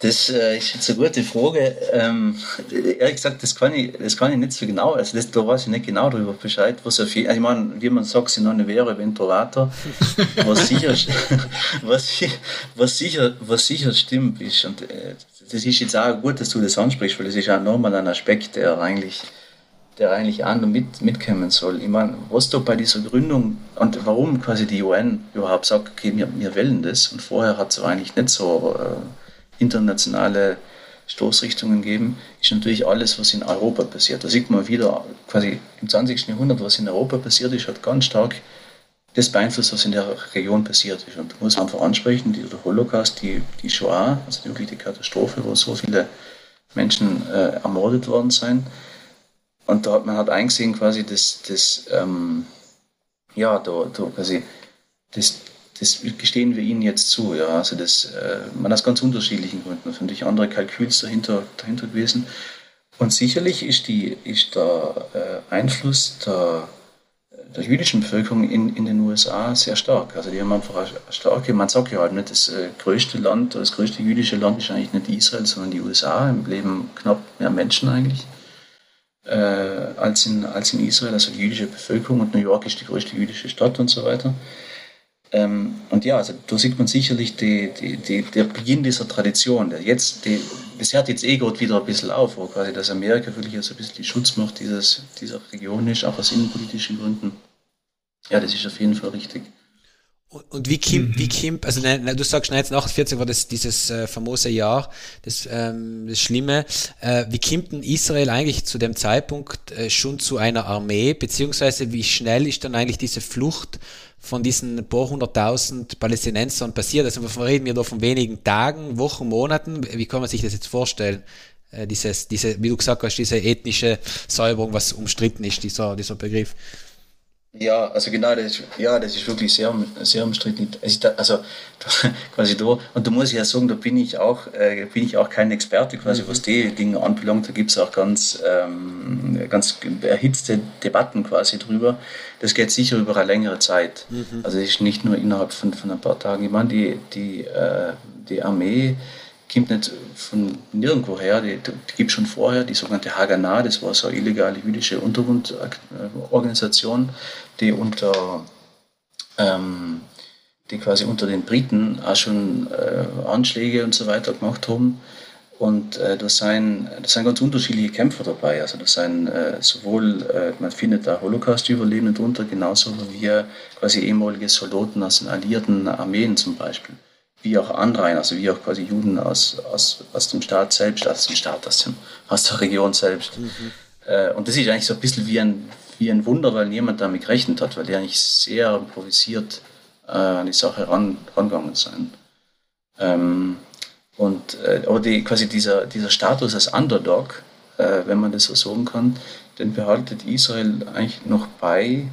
Das äh, ist jetzt eine gute Frage. Ähm, ehrlich gesagt, das kann, ich, das kann ich nicht so genau. Also das, da weiß ich nicht genau darüber Bescheid. Was auf, ich meine, wie man sagt, sie non wäre venturator. Was sicher, was, was, sicher, was sicher stimmt ist. Und äh, das ist jetzt auch gut, dass du das ansprichst, weil das ist auch nochmal ein Aspekt, der eigentlich der eigentlich auch noch mit, mitkommen soll. Ich meine, was da bei dieser Gründung und warum quasi die UN überhaupt sagt, okay, wir, wir wählen das und vorher hat es eigentlich nicht so äh, internationale Stoßrichtungen gegeben, ist natürlich alles, was in Europa passiert. Da sieht man wieder quasi im 20. Jahrhundert, was in Europa passiert ist, hat ganz stark das beeinflusst, was in der Region passiert ist. Und da muss einfach ansprechen, die, der Holocaust, die, die Shoah, also wirklich die Katastrophe, wo so viele Menschen äh, ermordet worden sind. Und da hat man halt eingesehen, quasi, dass das, ähm, ja, da, da quasi, das, das gestehen wir ihnen jetzt zu. Ja. Also das, äh, man aus ganz unterschiedlichen Gründen. Sind natürlich andere Kalküls dahinter, dahinter gewesen. Und sicherlich ist, die, ist der äh, Einfluss der, der jüdischen Bevölkerung in, in den USA sehr stark. Also die haben einfach eine starke, man sagt ja halt nicht, das äh, größte Land, das größte jüdische Land ist eigentlich nicht Israel, sondern die USA. Im Leben knapp mehr Menschen eigentlich äh, als, in, als in Israel, also die jüdische Bevölkerung. Und New York ist die größte jüdische Stadt und so weiter. Ähm, und ja, also da sieht man sicherlich die, die, die, der Beginn dieser Tradition. Der jetzt, die, das hört jetzt eh gerade wieder ein bisschen auf, wo quasi das Amerika wirklich jetzt ein bisschen die Schutzmacht dieses, dieser Region ist, auch aus innenpolitischen Gründen. Ja, das ist auf jeden Fall richtig. Und, wie Kim, mhm. wie Kim, also ne, ne, du sagst 1948 war das dieses äh, famose Jahr, das, ähm, das Schlimme. Äh, wie kommt denn Israel eigentlich zu dem Zeitpunkt äh, schon zu einer Armee, beziehungsweise wie schnell ist dann eigentlich diese Flucht von diesen paar hunderttausend Palästinensern passiert? Also reden wir da von wenigen Tagen, Wochen, Monaten. Wie kann man sich das jetzt vorstellen? Äh, dieses, diese, wie du gesagt hast, diese ethnische Säuberung, was umstritten ist, dieser, dieser Begriff. Ja, also genau, das ist, ja, das ist wirklich sehr, sehr umstritten. Also quasi da, und da muss ich ja sagen, da bin ich auch, äh, bin ich auch kein Experte, quasi was die Dinge anbelangt. Da gibt es auch ganz, ähm, ganz erhitzte Debatten quasi drüber. Das geht sicher über eine längere Zeit. Mhm. Also es ist nicht nur innerhalb von, von ein paar Tagen. Ich meine, die, die, äh, die Armee kommt nicht von nirgendwo her. Die, die gibt schon vorher die sogenannte Haganah, das war so eine illegale jüdische Untergrundorganisation, die unter ähm, die quasi unter den Briten auch schon äh, Anschläge und so weiter gemacht haben. Und äh, da, sind, sind ganz unterschiedliche Kämpfer dabei. Also da sind äh, sowohl, äh, man findet da Holocaust-Überlebende drunter, genauso wie quasi ehemalige Soldaten aus den alliierten Armeen zum Beispiel wie auch Anrainer, also wie auch quasi Juden aus, aus, aus dem Staat selbst, aus dem Staat, aus, dem, aus der Region selbst. Mhm. Äh, und das ist eigentlich so ein bisschen wie ein, wie ein Wunder, weil niemand damit gerechnet hat, weil die eigentlich sehr improvisiert äh, an die Sache ran, rangegangen sind. Ähm, und, äh, aber die, quasi dieser, dieser Status als Underdog, äh, wenn man das so sagen kann, den behaltet Israel eigentlich noch bei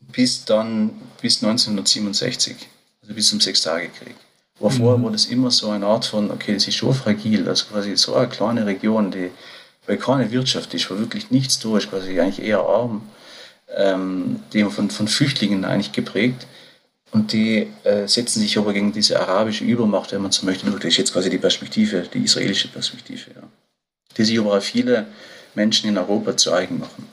bis dann, bis 1967 also bis zum Sechstagekrieg. Aber vorher mhm. war das immer so eine Art von, okay, das ist schon fragil, also quasi so eine kleine Region, die, weil keine Wirtschaft ist, wo wirklich nichts da ist, quasi eigentlich eher arm, ähm, die von, von Flüchtlingen eigentlich geprägt. Und die äh, setzen sich aber gegen diese arabische Übermacht, wenn man so möchte, das ist jetzt quasi die Perspektive, die israelische Perspektive, ja. die sich aber viele Menschen in Europa zu eigen machen.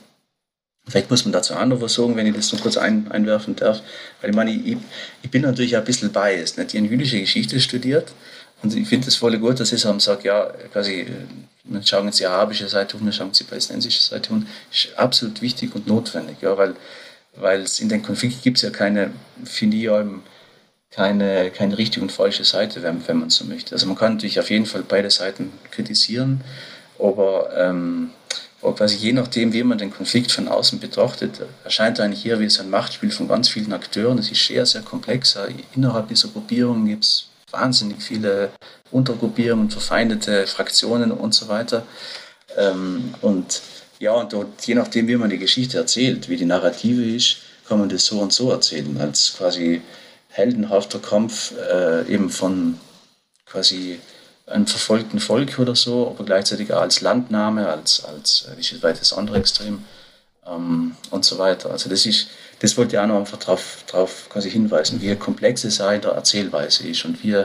Vielleicht muss man dazu auch noch was sagen, wenn ich das noch kurz ein, einwerfen darf. Weil ich meine, ich, ich bin natürlich ein bisschen biased. Nicht? Ich habe jüdische Geschichte studiert und ich finde es voll gut, dass ich so sage, ja, quasi, wir schauen jetzt die arabische Seite um, wir schauen jetzt die palästinensische Seite um. ist absolut wichtig und notwendig, ja, weil weil es in den Konflikten gibt es ja keine, finde ich, keine, keine richtige und falsche Seite, wenn, wenn man so möchte. Also man kann natürlich auf jeden Fall beide Seiten kritisieren, aber ähm, quasi je nachdem, wie man den Konflikt von außen betrachtet, erscheint er eigentlich hier wie so ein Machtspiel von ganz vielen Akteuren. Es ist sehr, sehr komplex. Innerhalb dieser Gruppierungen gibt es wahnsinnig viele Untergruppierungen, verfeindete Fraktionen und so weiter. Ähm, und ja, und dort, je nachdem, wie man die Geschichte erzählt, wie die Narrative ist, kann man das so und so erzählen, als quasi heldenhafter Kampf äh, eben von quasi einem verfolgten Volk oder so, aber gleichzeitig auch als Landnahme, als, als äh, wie weit das andere Extrem ähm, und so weiter. Also das ist, das wollte ich auch noch einfach darauf drauf quasi hinweisen, wie komplex es auch in der Erzählweise ist und wie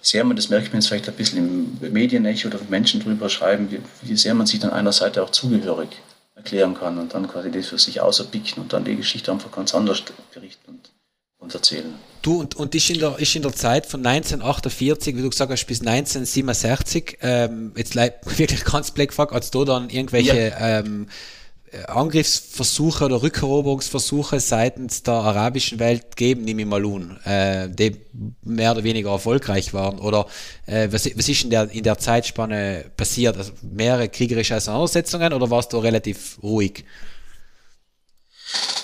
sehr man, das merkt man jetzt vielleicht ein bisschen im Medienecho oder Menschen drüber schreiben, wie, wie sehr man sich dann einer Seite auch zugehörig erklären kann und dann quasi das für sich außerpicken und dann die Geschichte einfach ganz anders berichten und, und erzählen. Du, und, und ist, in der, ist in der Zeit von 1948, wie du gesagt hast, bis 1967, ähm, jetzt wirklich ganz black fuck, als du dann irgendwelche ja. ähm, Angriffsversuche oder Rückeroberungsversuche seitens der arabischen Welt geben, nehme ich mal an, äh, die mehr oder weniger erfolgreich waren? Oder äh, was, was ist in der, in der Zeitspanne passiert? Also mehrere kriegerische Auseinandersetzungen oder warst du relativ ruhig?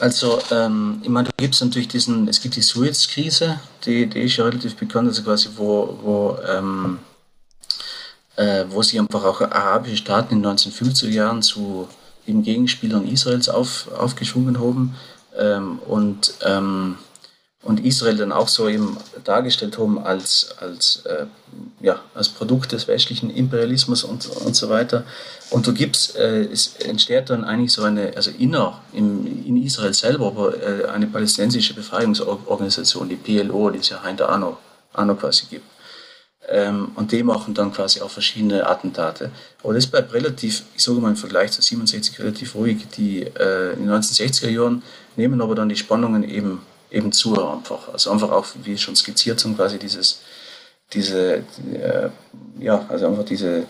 Also, ähm, ich meine, da gibt es natürlich diesen, es gibt die Suez-Krise, die, die ist ja relativ bekannt, also quasi, wo, wo, ähm, äh, wo sich einfach auch arabische Staaten in den 1950er Jahren zu eben Gegenspielern Israels auf, aufgeschwungen haben. Ähm, und, ähm, und Israel dann auch so eben dargestellt haben als, als, äh, ja, als Produkt des westlichen Imperialismus und, und so weiter. Und du gibst, äh, es entsteht dann eigentlich so eine, also inner, im, in Israel selber, aber äh, eine palästinensische Befreiungsorganisation, die PLO, die es ja noch, auch noch quasi gibt. Ähm, und die machen dann quasi auch verschiedene Attentate. Aber das bleibt relativ, ich sage mal im Vergleich zu 67 relativ ruhig. Die äh, in den 1960er Jahren nehmen aber dann die Spannungen eben, eben zu einfach. Also einfach auch, wie schon skizziert haben, quasi dieses, diese, die, äh, ja, also einfach diese,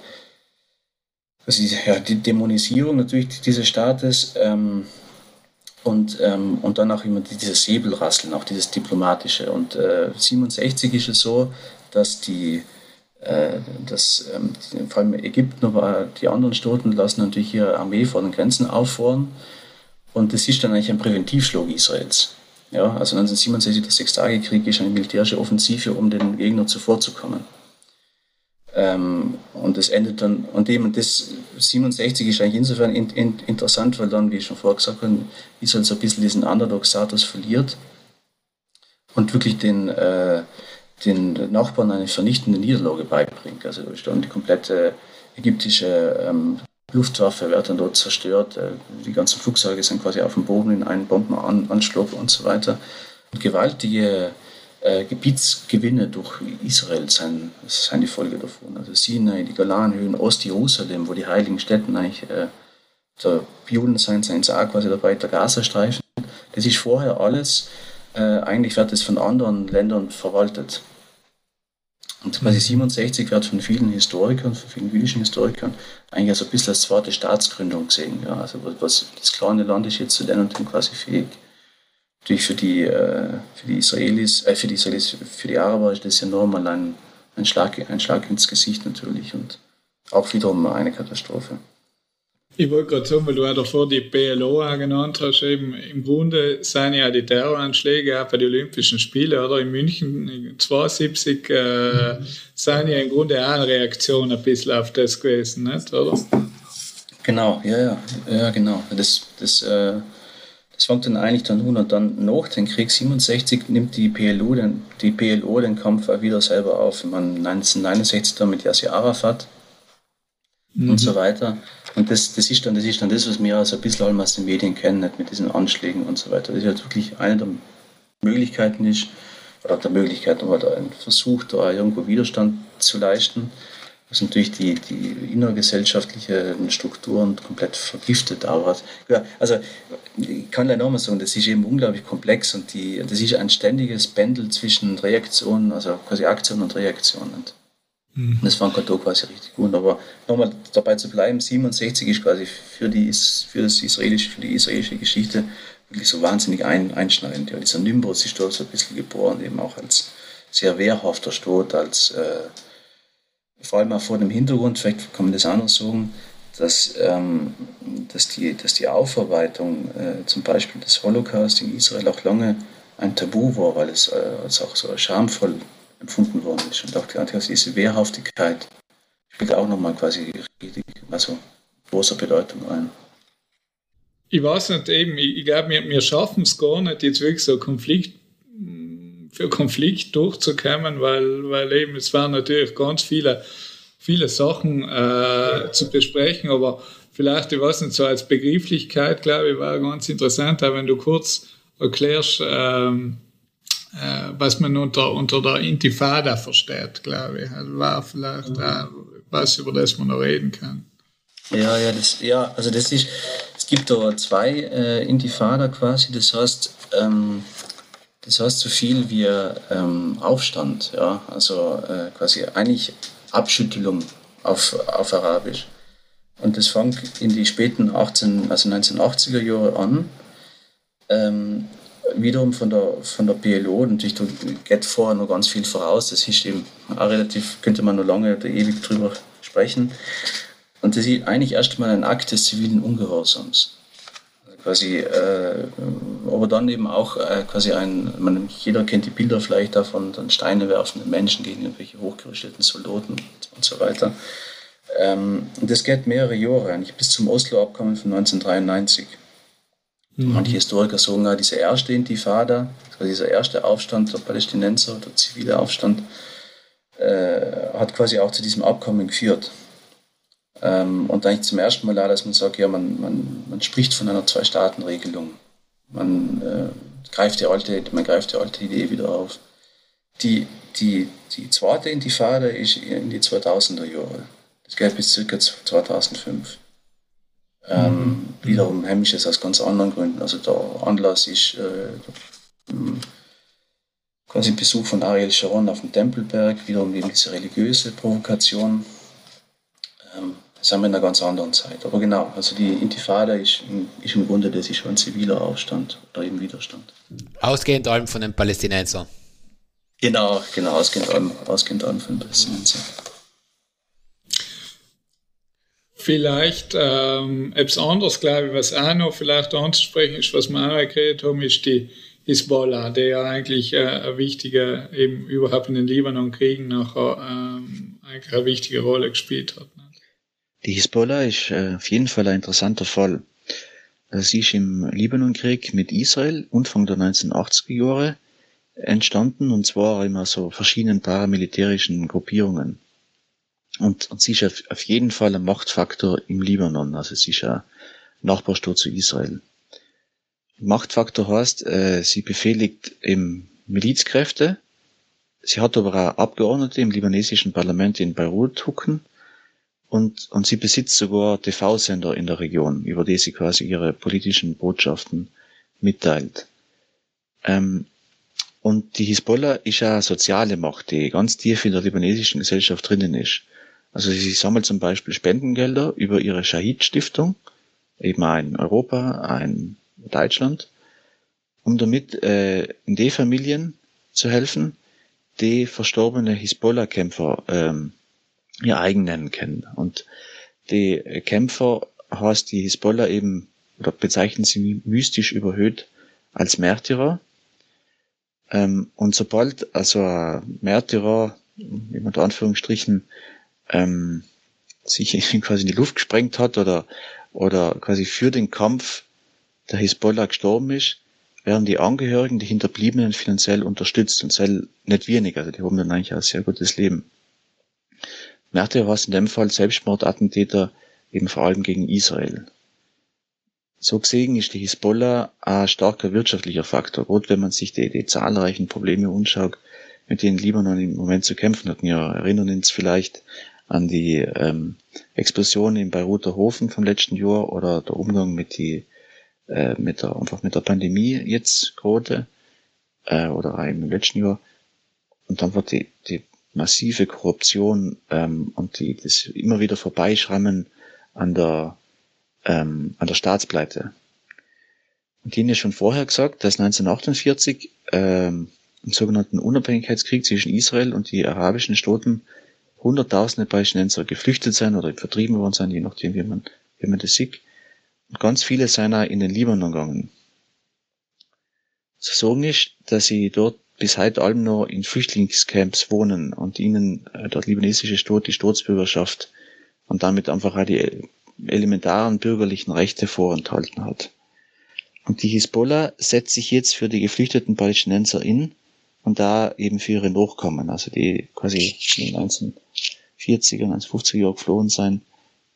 also ja, die Dämonisierung natürlich dieses Staates ähm, und, ähm, und dann auch immer dieses Säbelrasseln, auch dieses Diplomatische. Und äh, 67 ist es so, dass die, äh, dass, ähm, vor allem Ägypten, aber die anderen Staaten lassen natürlich ihre Armee vor den Grenzen auffahren. Und das ist dann eigentlich ein Präventivschlag Israels. Ja, also 1967, der Sechstagekrieg, ist eine militärische Offensive, um den Gegner zuvorzukommen. Ähm, und das endet dann, und eben das 67 ist eigentlich insofern in, in, interessant, weil dann, wie ich schon vorher gesagt habe, Israel so ein bisschen diesen Underdog-Status verliert und wirklich den, äh, den Nachbarn eine vernichtende Niederlage beibringt. Also die komplette ägyptische ähm, Luftwaffe wird dann dort zerstört, äh, die ganzen Flugzeuge sind quasi auf dem Boden in einen Bombenanschlag und so weiter. Und gewaltige äh, Gebietsgewinne durch Israel sind, sind die Folge davon. Also Sinai, die Golanhöhen, Ostjerusalem, wo die heiligen Städten eigentlich, äh, der Juden sind, sind auch quasi dabei, der Gazastreifen. Das ist vorher alles, eigentlich wird das von anderen Ländern verwaltet. Und quasi 67 wird von vielen Historikern, von vielen jüdischen Historikern, eigentlich also ein als zweite Staatsgründung gesehen. Ja, also was, das kleine Land ist jetzt zu lernen und quasi fähig. Natürlich für die, äh, für die Israelis, äh, für die Israelis, für die Araber ist das ja nochmal ein, ein, Schlag, ein Schlag ins Gesicht natürlich und auch wiederum eine Katastrophe. Ich wollte gerade sagen, weil du ja davor die PLO genannt hast, eben im Grunde sind ja die Terroranschläge auch bei den Olympischen Spielen oder in München 72 äh, sind ja im Grunde auch eine Reaktion ein bisschen auf das gewesen, nicht, oder? Genau, ja, ja, ja genau. Das, das, äh, das fängt dann eigentlich dann an und dann nach dem Krieg 67 nimmt die PLO den, die PLO den Kampf auch wieder selber auf. Man 1969 dann mit Yasser Arafat mhm. und so weiter. Und das, das, ist dann, das ist dann das, was wir also ein bisschen aus den Medien kennen, nicht mit diesen Anschlägen und so weiter. Das ist halt wirklich eine der Möglichkeiten ist, oder der Möglichkeiten, aber da ein Versuch, da irgendwo Widerstand zu leisten, was natürlich die, die innergesellschaftlichen Strukturen komplett vergiftet aber Ja, also ich kann leider nochmal sagen, das ist eben unglaublich komplex und die, das ist ein ständiges Pendel zwischen Reaktion, also quasi Aktion und Reaktion. Und Mhm. Das fand da quasi richtig gut. Aber nochmal dabei zu bleiben, 67 ist quasi für die, für das israelische, für die israelische Geschichte wirklich so wahnsinnig ein, einschneidend. Ja, dieser Nimbus ist da so ein bisschen geboren, eben auch als sehr wehrhafter Staat, als äh, vor allem auch vor dem Hintergrund, vielleicht kann man das auch noch sagen, dass, ähm, dass, die, dass die Aufarbeitung äh, zum Beispiel des Holocaust in Israel auch lange ein Tabu war, weil es, äh, auch so schamvoll empfunden worden ist. Und auch diese Wehrhaftigkeit spielt auch nochmal quasi richtig, also großer Bedeutung ein. Ich weiß nicht, eben, ich, glaube, wir, wir schaffen es gar nicht, jetzt wirklich so Konflikt für Konflikt durchzukommen, weil, weil eben es waren natürlich ganz viele, viele Sachen äh, zu besprechen, aber vielleicht, ich weiß nicht, so als Begrifflichkeit, glaube ich, war ganz interessant, auch wenn du kurz erklärst, ähm, äh, was man unter, unter der Intifada versteht, glaube ich. Also war vielleicht mhm. auch was, über das man noch reden kann. Ja, ja, das, ja, also das ist, es gibt da zwei äh, Intifada quasi, das heißt, ähm, das heißt so viel wie ähm, Aufstand, ja, also äh, quasi eigentlich Abschüttelung auf, auf Arabisch. Und das fängt in die späten 18, also 1980er Jahre an. Ähm, wiederum von der, von der PLO, natürlich da geht vorher noch ganz viel voraus, das ist eben auch relativ, könnte man noch lange oder ewig drüber sprechen. Und das ist eigentlich erstmal ein Akt des zivilen Ungehorsams. Also quasi, äh, aber dann eben auch äh, quasi ein, man, jeder kennt die Bilder vielleicht davon, dann Steine werfenden Menschen gegen irgendwelche hochgerüsteten Soldaten und so weiter. Ähm, und das geht mehrere Jahre, eigentlich bis zum Oslo-Abkommen von 1993. Mhm. Manche Historiker sagen auch, diese erste Intifada, also dieser erste Aufstand der Palästinenser, der zivile Aufstand, äh, hat quasi auch zu diesem Abkommen geführt. Ähm, und eigentlich zum ersten Mal auch, dass man sagt, ja, man, man, man spricht von einer Zwei-Staaten-Regelung. Man, äh, greift die alte, man greift die alte Idee wieder auf. Die, die, die zweite Intifada ist in die 2000er Jahre. Das geht bis ca. 2005. Ähm, mhm. Wiederum heimisch ist aus ganz anderen Gründen. Also der Anlass ist äh, quasi Besuch von Ariel Sharon auf dem Tempelberg, wiederum eben diese religiöse Provokation. Ähm, das sind wir in einer ganz anderen Zeit. Aber genau, also die Intifada ist, ist im Grunde das ist schon ein ziviler Aufstand oder eben Widerstand. Ausgehend allem von den Palästinensern. Genau, genau, ausgehend allem, ausgehend allem von den Palästinensern. Vielleicht ähm, etwas anderes, glaube ich, was auch noch vielleicht anzusprechen ist, was wir auch geredet haben, ist die Hisbollah, der ja eigentlich äh, eine wichtige, eben überhaupt in den Libanon-Kriegen nachher ähm, eigentlich eine wichtige Rolle gespielt hat. Ne? Die Hisbollah ist äh, auf jeden Fall ein interessanter Fall. Sie ist im Libanonkrieg mit Israel Anfang der 1980er Jahre entstanden und zwar immer so verschiedenen paramilitärischen Gruppierungen. Und, und sie ist auf, auf jeden Fall ein Machtfaktor im Libanon, also sie ist ein Nachbarstaat zu Israel. Machtfaktor heißt, äh, sie befehligt eben Milizkräfte, sie hat aber auch Abgeordnete im libanesischen Parlament in Beirut hucken und, und sie besitzt sogar TV-Sender in der Region, über die sie quasi ihre politischen Botschaften mitteilt. Ähm, und die Hisbollah ist ja soziale Macht, die ganz tief in der libanesischen Gesellschaft drinnen ist. Also sie sammelt zum Beispiel Spendengelder über ihre Shahid-Stiftung, eben ein Europa, ein Deutschland, um damit äh, in die Familien zu helfen, die verstorbene Hisbollah-Kämpfer ähm, ihr eigen nennen können. Und die Kämpfer heißt die Hisbollah eben, oder bezeichnen sie mystisch überhöht als Märtyrer. Ähm, und sobald also ein Märtyrer, mit Anführungsstrichen, ähm, sich quasi in die Luft gesprengt hat oder, oder quasi für den Kampf der Hisbollah gestorben ist, werden die Angehörigen, die Hinterbliebenen finanziell unterstützt und soll nicht wenig, also die haben dann eigentlich ein sehr gutes Leben. Märtyrer war in dem Fall Selbstmordattentäter eben vor allem gegen Israel. So gesehen ist die Hisbollah ein starker wirtschaftlicher Faktor, gerade wenn man sich die, die zahlreichen Probleme anschaut, mit denen Libanon im Moment zu kämpfen hat. Wir erinnern uns vielleicht an die ähm, Explosion im Beiruter Hofen vom letzten Jahr oder der Umgang mit die äh, mit der einfach mit der Pandemie jetzt gerade äh, oder im letzten Jahr und dann wird die, die massive Korruption ähm, und die, das immer wieder Vorbeischrammen an der ähm, an der Staatspleite. Und haben ja schon vorher gesagt, dass 1948 ähm, im sogenannten Unabhängigkeitskrieg zwischen Israel und die arabischen Staaten Hunderttausende Palästinenser geflüchtet sein oder vertrieben worden sein, je nachdem, wie man, wie man das sieht. Und ganz viele sind auch in den Libanon gegangen. Zu sagen ist, dass sie dort bis heute allem noch in Flüchtlingscamps wohnen und ihnen äh, der libanesische Staat die Staatsbürgerschaft und damit einfach auch die elementaren bürgerlichen Rechte vorenthalten hat. Und die Hisbollah setzt sich jetzt für die geflüchteten Palästinenser in und da eben für ihre Nachkommen, also die quasi in den 1940er, 1950er Jahren geflohen sein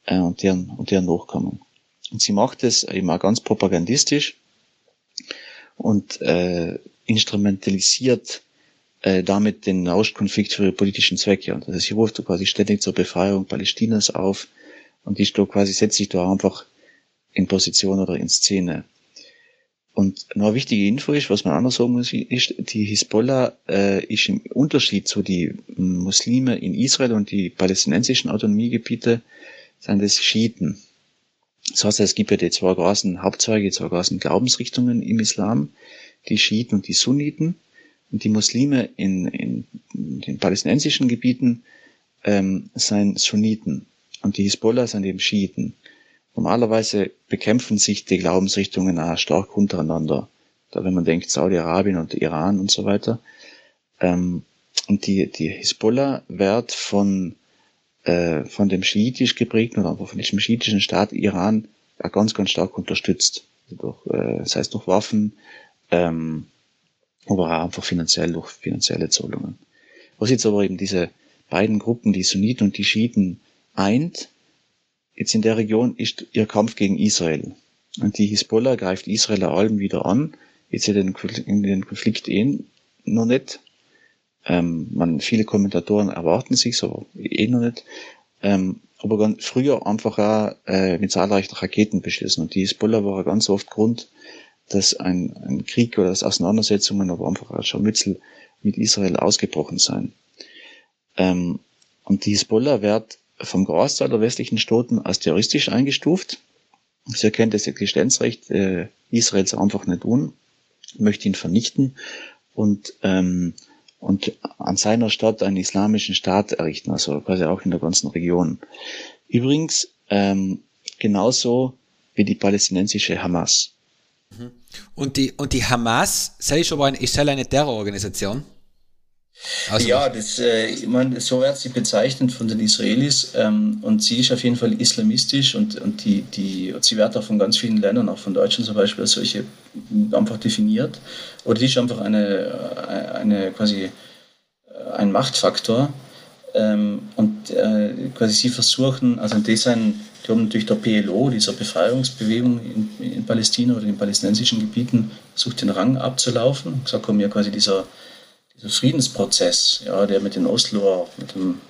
äh, und, deren, und deren Nachkommen. Und sie macht es eben auch ganz propagandistisch und äh, instrumentalisiert äh, damit den Nahostkonflikt für ihre politischen Zwecke. Und also sie ruft quasi ständig zur Befreiung Palästinas auf und die quasi setzt sich da einfach in Position oder in Szene. Und eine wichtige Info ist, was man anders sagen muss, ist, die Hisbollah äh, ist im Unterschied zu die Muslime in Israel und die palästinensischen Autonomiegebiete, sind es Schiiten. Das heißt, es gibt ja die zwei großen Hauptzweige, die zwei großen Glaubensrichtungen im Islam, die Schiiten und die Sunniten. Und die Muslime in, in, in den palästinensischen Gebieten ähm, sind Sunniten und die Hisbollah sind eben Schiiten. Normalerweise bekämpfen sich die Glaubensrichtungen auch stark untereinander. Da wenn man denkt Saudi-Arabien und Iran und so weiter. Ähm, und die, die Hisbollah wird von, äh, von dem schiitisch geprägten oder von dem schiitischen Staat Iran ja ganz, ganz stark unterstützt. Durch, äh, das heißt durch Waffen, ähm, aber auch einfach finanziell durch finanzielle Zahlungen. Was jetzt aber eben diese beiden Gruppen, die Sunniten und die Schiiten, eint, jetzt in der Region, ist ihr Kampf gegen Israel. Und die Hisbollah greift Israel allem wieder an, jetzt in den, Konflikt eh noch nicht. Ähm, man, viele Kommentatoren erwarten sich aber eh noch nicht. Ähm, aber ganz früher einfach auch äh, mit zahlreichen Raketen beschissen. Und die Hisbollah war ganz oft Grund, dass ein, ein Krieg oder dass Auseinandersetzungen, aber einfach auch Scharmützel mit Israel ausgebrochen sein. Ähm, und die Hisbollah wird vom Großteil der westlichen Staaten als terroristisch eingestuft. Sie erkennt das Existenzrecht äh, Israels einfach nicht un, möchte ihn vernichten und, ähm, und an seiner Stadt einen islamischen Staat errichten, also quasi auch in der ganzen Region. Übrigens ähm, genauso wie die palästinensische Hamas. Mhm. Und die, und die Hamas, sei schon eine, ist eine Terrororganisation? Also ja, das, äh, ich meine, so wird sie bezeichnet von den Israelis ähm, und sie ist auf jeden Fall islamistisch und, und, die, die, und sie wird auch von ganz vielen Ländern, auch von Deutschland zum Beispiel, als solche einfach definiert. Oder die ist einfach eine, eine quasi äh, ein Machtfaktor. Ähm, und äh, quasi sie versuchen, also die sind, die haben natürlich der PLO, dieser Befreiungsbewegung in, in Palästina oder in palästinensischen Gebieten, versucht den Rang abzulaufen. Gesagt haben ja quasi dieser Friedensprozess, ja, der mit den Osloer, mit dem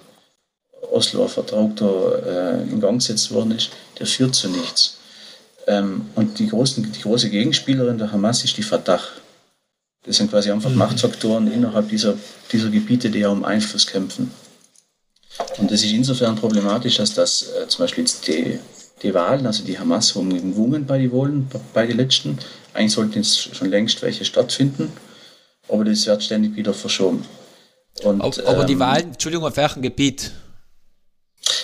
Osloer Vertrag da äh, in Gang gesetzt worden ist, der führt zu nichts. Ähm, und die, großen, die große Gegenspielerin der Hamas ist die Fatah. Das sind quasi einfach mhm. Machtfaktoren innerhalb dieser, dieser Gebiete, die ja um Einfluss kämpfen. Und das ist insofern problematisch, dass das äh, zum Beispiel jetzt die, die Wahlen, also die Hamas haben gewungen bei den Wahlen, bei den letzten. Eigentlich sollten jetzt schon längst welche stattfinden aber das wird ständig wieder verschoben. Und, aber ähm, die Wahlen, Entschuldigung, auf welchem Gebiet?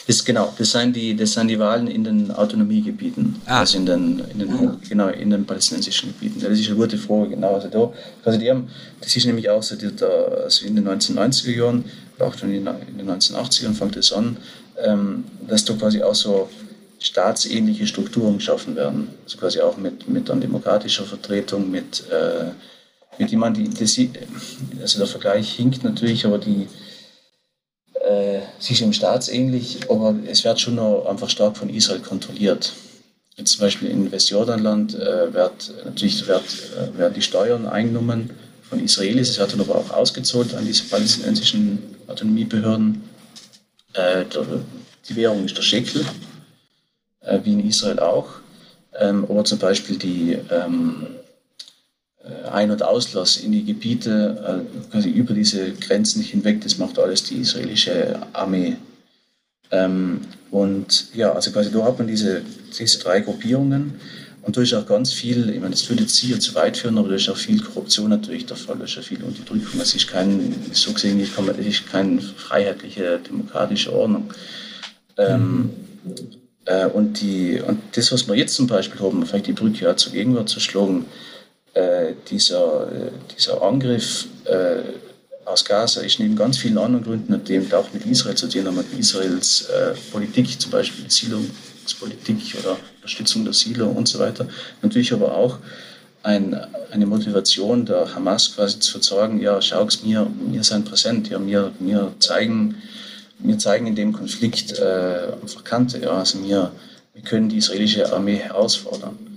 Das, genau, das sind, die, das sind die Wahlen in den Autonomiegebieten, ah. also in den, in den, genau, in den palästinensischen Gebieten. Das ist eine gute Frage, genau. Also, da, also die haben, das ist nämlich auch so, die, also in den 1990er Jahren, auch schon in, den 1980ern fängt das an, ähm, dass da quasi auch so staatsähnliche Strukturen geschaffen werden. Also quasi auch mit, mit dann demokratischer Vertretung, mit äh, mit dem man die, das, also der Vergleich hinkt natürlich, aber die, äh, sie ist im staatsähnlich, aber es wird schon noch einfach stark von Israel kontrolliert. Jetzt zum Beispiel in Westjordanland äh, wird natürlich wird, äh, werden die Steuern eingenommen von Israelis, es wird dann aber auch ausgezahlt an diese palästinensischen Autonomiebehörden. Äh, der, die Währung ist der Shekel, äh, wie in Israel auch. Ähm, aber zum Beispiel die ähm, äh, Ein- und Auslass in die Gebiete, äh, quasi über diese Grenzen hinweg, das macht alles die israelische Armee. Ähm, und ja, also quasi da hat man diese, diese drei Gruppierungen und ist auch ganz viel, ich meine, das würde jetzt sicher zu weit führen, aber ist auch viel Korruption natürlich der Fall, ist auch viel Unterdrückung. Es ist kein, so gesehen, es ist keine freiheitliche, demokratische Ordnung. Ähm, äh, und, die, und das, was wir jetzt zum Beispiel haben, vielleicht die Brücke ja zur Gegenwart zu schlagen, äh, dieser, äh, dieser Angriff äh, aus Gaza ist neben ganz vielen anderen Gründen, dem auch mit Israel zu tun hat, mit Israels äh, Politik, zum Beispiel Siedlungspolitik oder Unterstützung der Siedler und so weiter, natürlich aber auch ein, eine Motivation der Hamas quasi zu sagen, ja, schau's mir, wir sind präsent, ja, wir, wir zeigen, wir zeigen in dem Konflikt äh, einfach Kante, ja, also wir, wir können die israelische Armee herausfordern.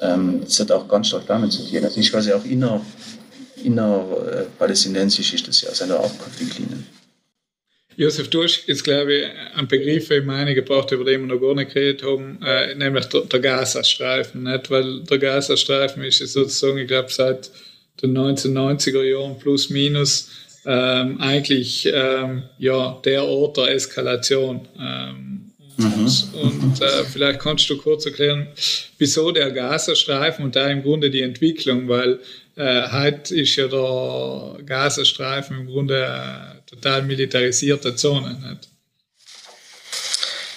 Ähm, das hat auch ganz stark damit zu tun. Das ist quasi auch inner, inner äh, ist das ja, sind auch Konfliktlinien. Josef, du hast jetzt, glaube ich, einen Begriff in meine gebracht, über den wir noch gar nicht geredet haben, äh, nämlich der, der Gazastreifen. Nicht? Weil der Gazastreifen ist sozusagen, ich glaube, seit den 1990er Jahren plus minus ähm, eigentlich ähm, ja, der Ort der Eskalation. Ähm, Mhm. Und äh, vielleicht kannst du kurz erklären, wieso der Gazastreifen und da im Grunde die Entwicklung, weil äh, heute ist ja der Gazastreifen im Grunde eine total militarisierte Zone. Nicht?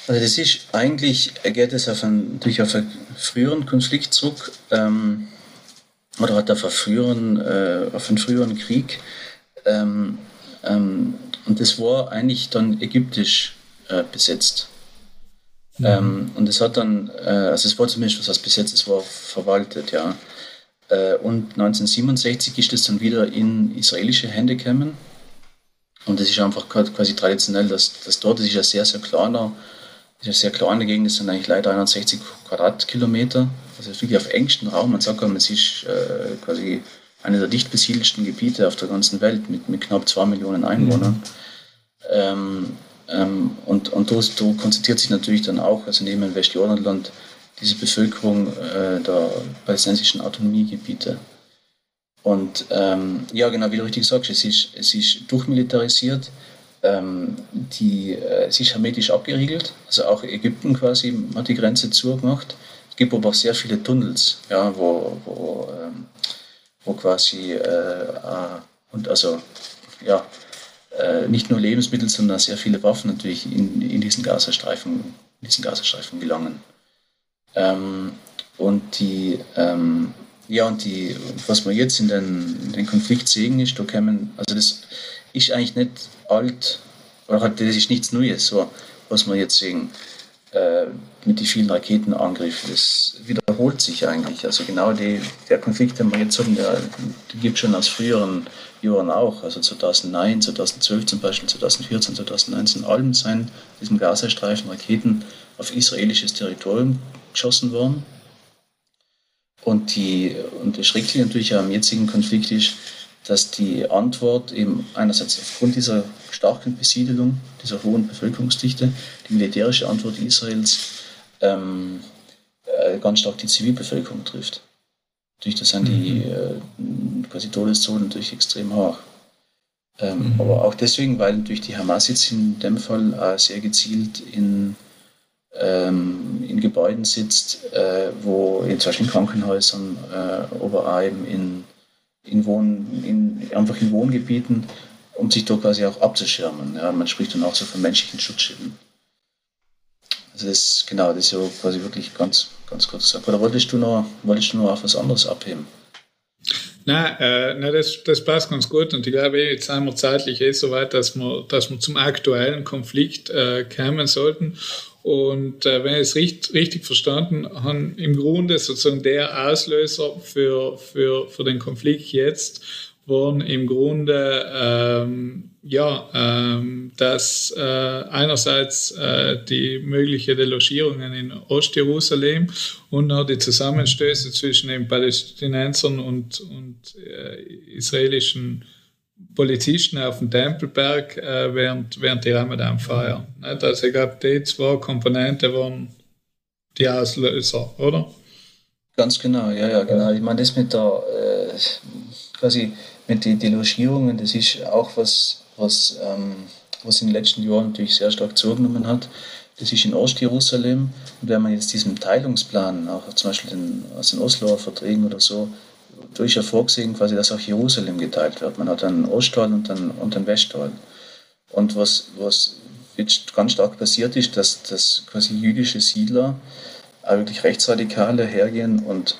Also das ist eigentlich, geht es auf einen, durch auf einen früheren Konflikt zurück, ähm, oder hat auf einen früheren, äh, auf einen früheren Krieg. Ähm, ähm, und das war eigentlich dann ägyptisch äh, besetzt. Mhm. Ähm, und es hat dann, äh, also es war zumindest was heißt besetzt, es war verwaltet, ja. Äh, und 1967 ist es dann wieder in israelische Hände gekommen. Und das ist einfach quasi traditionell, dass, dass dort, das ist ja sehr, sehr kleiner, das ist eine sehr kleine Gegend, das sind eigentlich leider 61 Quadratkilometer. Also wirklich auf engstem Raum. Man sagt, es ist äh, quasi eine der dicht besiedelsten Gebiete auf der ganzen Welt mit, mit knapp zwei Millionen Einwohnern. Mhm. Ähm, ähm, und und da, da konzentriert sich natürlich dann auch, also neben Westjordanland, diese Bevölkerung äh, der palästinensischen Autonomiegebiete. Und ähm, ja, genau wie du richtig sagst, es ist, es ist durchmilitarisiert, ähm, die, äh, es ist hermetisch abgeriegelt, also auch Ägypten quasi hat die Grenze zugemacht. Es gibt aber auch sehr viele Tunnels, ja, wo, wo, ähm, wo quasi äh, äh, und also ja, nicht nur Lebensmittel, sondern sehr viele Waffen natürlich in, in diesen Gazastreifen, in diesen Gazastreifen gelangen. Ähm, und die, ähm, ja, und die, was wir jetzt in den, in den Konflikt sehen, ist, da kämen, also das ist eigentlich nicht alt, oder das ist nichts Neues, so, was wir jetzt sehen äh, mit den vielen Raketenangriffen. Das wiederholt sich eigentlich. Also genau die, der Konflikt, den wir jetzt haben, der, der gibt schon aus früheren Jahren auch. Also 2009, 2012 zum Beispiel, 2014, 2019, allen seien diesem Gazastreifen Raketen auf israelisches Territorium geschossen worden. Und, die, und das Schreckliche natürlich am jetzigen Konflikt ist, dass die Antwort eben einerseits aufgrund dieser starken Besiedelung, dieser hohen Bevölkerungsdichte, die militärische Antwort Israels ähm, äh, ganz stark die Zivilbevölkerung trifft. Durch das sind die mhm. äh, quasi Todeszonen natürlich extrem hoch. Ähm, mhm. Aber auch deswegen, weil durch die Hamas jetzt in dem Fall äh, sehr gezielt in, ähm, in Gebäuden sitzt, äh, wo zum Beispiel in Krankenhäusern, äh, aber auch eben in, in, Wohn, in, einfach in Wohngebieten, um sich da quasi auch abzuschirmen. Ja, man spricht dann auch so von menschlichen Schutzschilden. Also das, genau, das ist ja quasi wirklich ganz, ganz kurz gesagt. Oder wolltest du noch, wolltest du noch auf was anderes abheben? Nein, äh, nein das, das passt ganz gut und ich glaube, jetzt sind wir zeitlich eh so weit, dass wir, dass wir zum aktuellen Konflikt äh, kommen sollten. Und äh, wenn ich es richtig, richtig verstanden habe, im Grunde sozusagen der Auslöser für, für, für den Konflikt jetzt waren im Grunde ähm, ja, ähm, dass äh, einerseits äh, die mögliche Delogierungen in Ostjerusalem und auch die Zusammenstöße zwischen den Palästinensern und, und äh, israelischen Polizisten auf dem Tempelberg äh, während, während der Ramadan-Feier. Also ich glaube, die zwei Komponenten waren die Auslöser, oder? Ganz genau, ja, ja, genau. Ich meine, das mit der äh, quasi mit den Delogierungen, das ist auch was, was, ähm, was in den letzten Jahren natürlich sehr stark zugenommen hat. Das ist in Ostjerusalem. Und wenn man jetzt diesen Teilungsplan, auch zum Beispiel den, aus den Osloer Verträgen oder so, ist ja vorgesehen, quasi, dass auch Jerusalem geteilt wird. Man hat einen Ostteil und einen, und einen Westteil. Und was, was jetzt ganz stark passiert ist, dass, dass quasi jüdische Siedler, auch wirklich Rechtsradikale hergehen und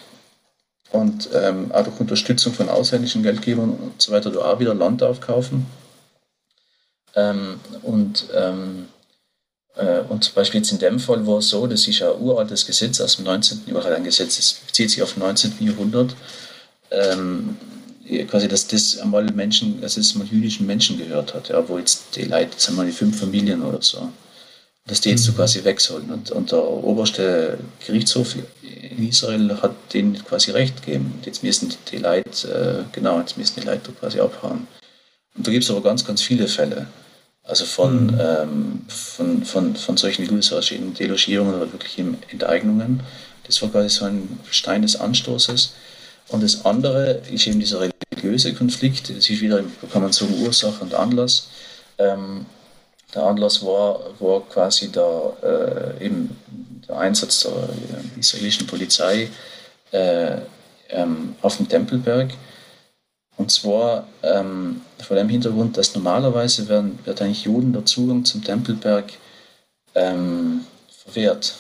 und ähm, auch durch Unterstützung von ausländischen Geldgebern und so weiter da auch wieder Land aufkaufen. Ähm, und, ähm, äh, und zum Beispiel jetzt in dem Fall war es so, das ist ein uraltes Gesetz aus dem 19. Jahrhundert, ein Gesetz, das bezieht sich auf dem 19. Jahrhundert, ähm, quasi, dass das einmal Menschen, dass es mal jüdischen Menschen gehört hat, ja, wo jetzt die Leute, das sind mal die fünf Familien oder so, dass die jetzt so mhm. quasi weg sollen. Und, und der oberste Gerichtshof in Israel hat denen quasi recht gegeben. Jetzt müssen die Leute, äh, genau, jetzt müssen die Leute quasi abhauen. Und da gibt es aber ganz, ganz viele Fälle. Also von, mhm. ähm, von, von, von solchen, wie du sagst, in Delogierungen oder wirklich in Enteignungen. Das war quasi so ein Stein des Anstoßes. Und das andere ist eben dieser religiöse Konflikt. Das ist wieder, kann man sagen, Ursache und Anlass. Ähm, Der Anlass war, war quasi der, äh, eben der Einsatz der äh, israelischen Polizei äh, ähm, auf dem Tempelberg. Und zwar ähm, vor dem Hintergrund, dass normalerweise werden, wird eigentlich Juden der Zugang zum Tempelberg ähm, verwehrt.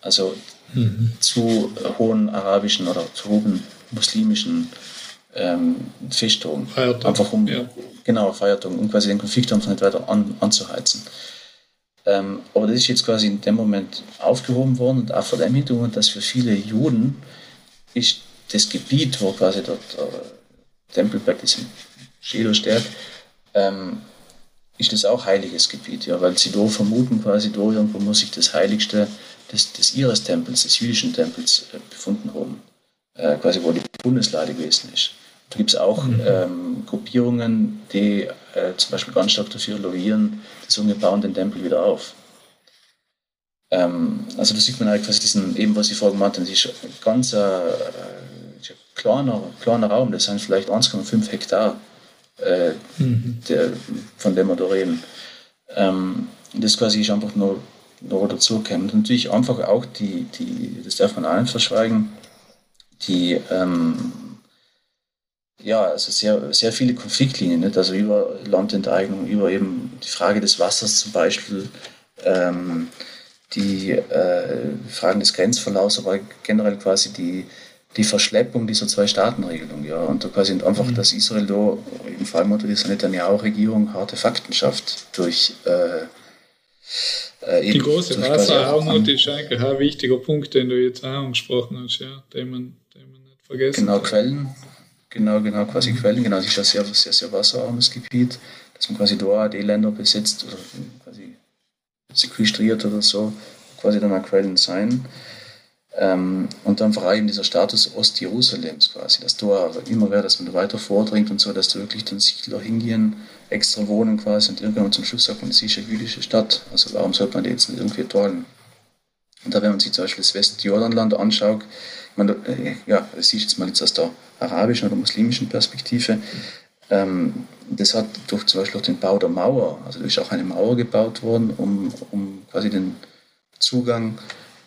Also mhm. zu hohen arabischen oder zu hohen muslimischen ähm. Feiertag. Einfach um, ja. Genau, Feiertag, um quasi den Konflikt einfach nicht weiter an, anzuheizen. Ähm, aber das ist jetzt quasi in dem Moment aufgehoben worden und auch vor dem Hintergrund, dass für viele Juden ist das Gebiet, wo quasi dort der Tempelberg ist in Schädelstärk, ähm, ist das auch heiliges Gebiet, ja, weil sie da vermuten, quasi da irgendwo muss sich das Heiligste des, des ihres Tempels, des jüdischen Tempels äh, befunden haben, äh, quasi wo die Bundeslade gewesen ist. Da gibt es auch mhm. ähm, Gruppierungen, die äh, zum Beispiel ganz stark dafür lobbyieren, die sagen, wir bauen den Tempel wieder auf. Ähm, also da sieht man halt quasi diesen, eben was ich vorhin gemeint habe, das ist ein ganz äh, kleiner, kleiner Raum, das sind vielleicht 1,5 Hektar, äh, mhm. der, von dem wir da reden. Ähm, das quasi ist einfach nur, nur dazu gekommen. Und natürlich einfach auch die, die, das darf man auch nicht verschweigen, die ähm, ja, also sehr, sehr viele Konfliktlinien, nicht? also über Landenteignung, über eben die Frage des Wassers zum Beispiel, ähm, die äh, Fragen des Grenzverlaufs, aber generell quasi die, die Verschleppung dieser Zwei-Staaten-Regelung. Ja. Und da quasi einfach, mhm. dass Israel da im Fall unter dieser Netanyahu-Regierung harte Fakten schafft durch. Äh, äh, die große Wasserarmut ist eigentlich ein wichtiger Punkt, den du jetzt auch angesprochen hast, ja, den, man, den man nicht vergessen Genau. Quellen. Genau, genau, quasi. Quellen. Genau, das ist ein sehr, sehr, sehr wasserarmes Gebiet, dass man quasi da die Länder besetzt oder quasi sequestriert oder so, quasi dann auch Quellen sein. Ähm, und dann vor allem dieser Status Ostjerusalems quasi, dass du immer wäre, dass man da weiter vordringt und so, dass da wirklich dann Siedler hingehen, extra wohnen quasi und irgendwann zum Schluss sagt man, es ist eine jüdische Stadt, also warum sollte man die jetzt nicht irgendwie tollen? Und da, wenn man sich zum Beispiel das Westjordanland anschaut, man, äh, ja, das ist jetzt mal jetzt aus der arabischen oder muslimischen Perspektive, ähm, das hat durch zum Beispiel auch den Bau der Mauer, also ist auch eine Mauer gebaut worden, um, um quasi den Zugang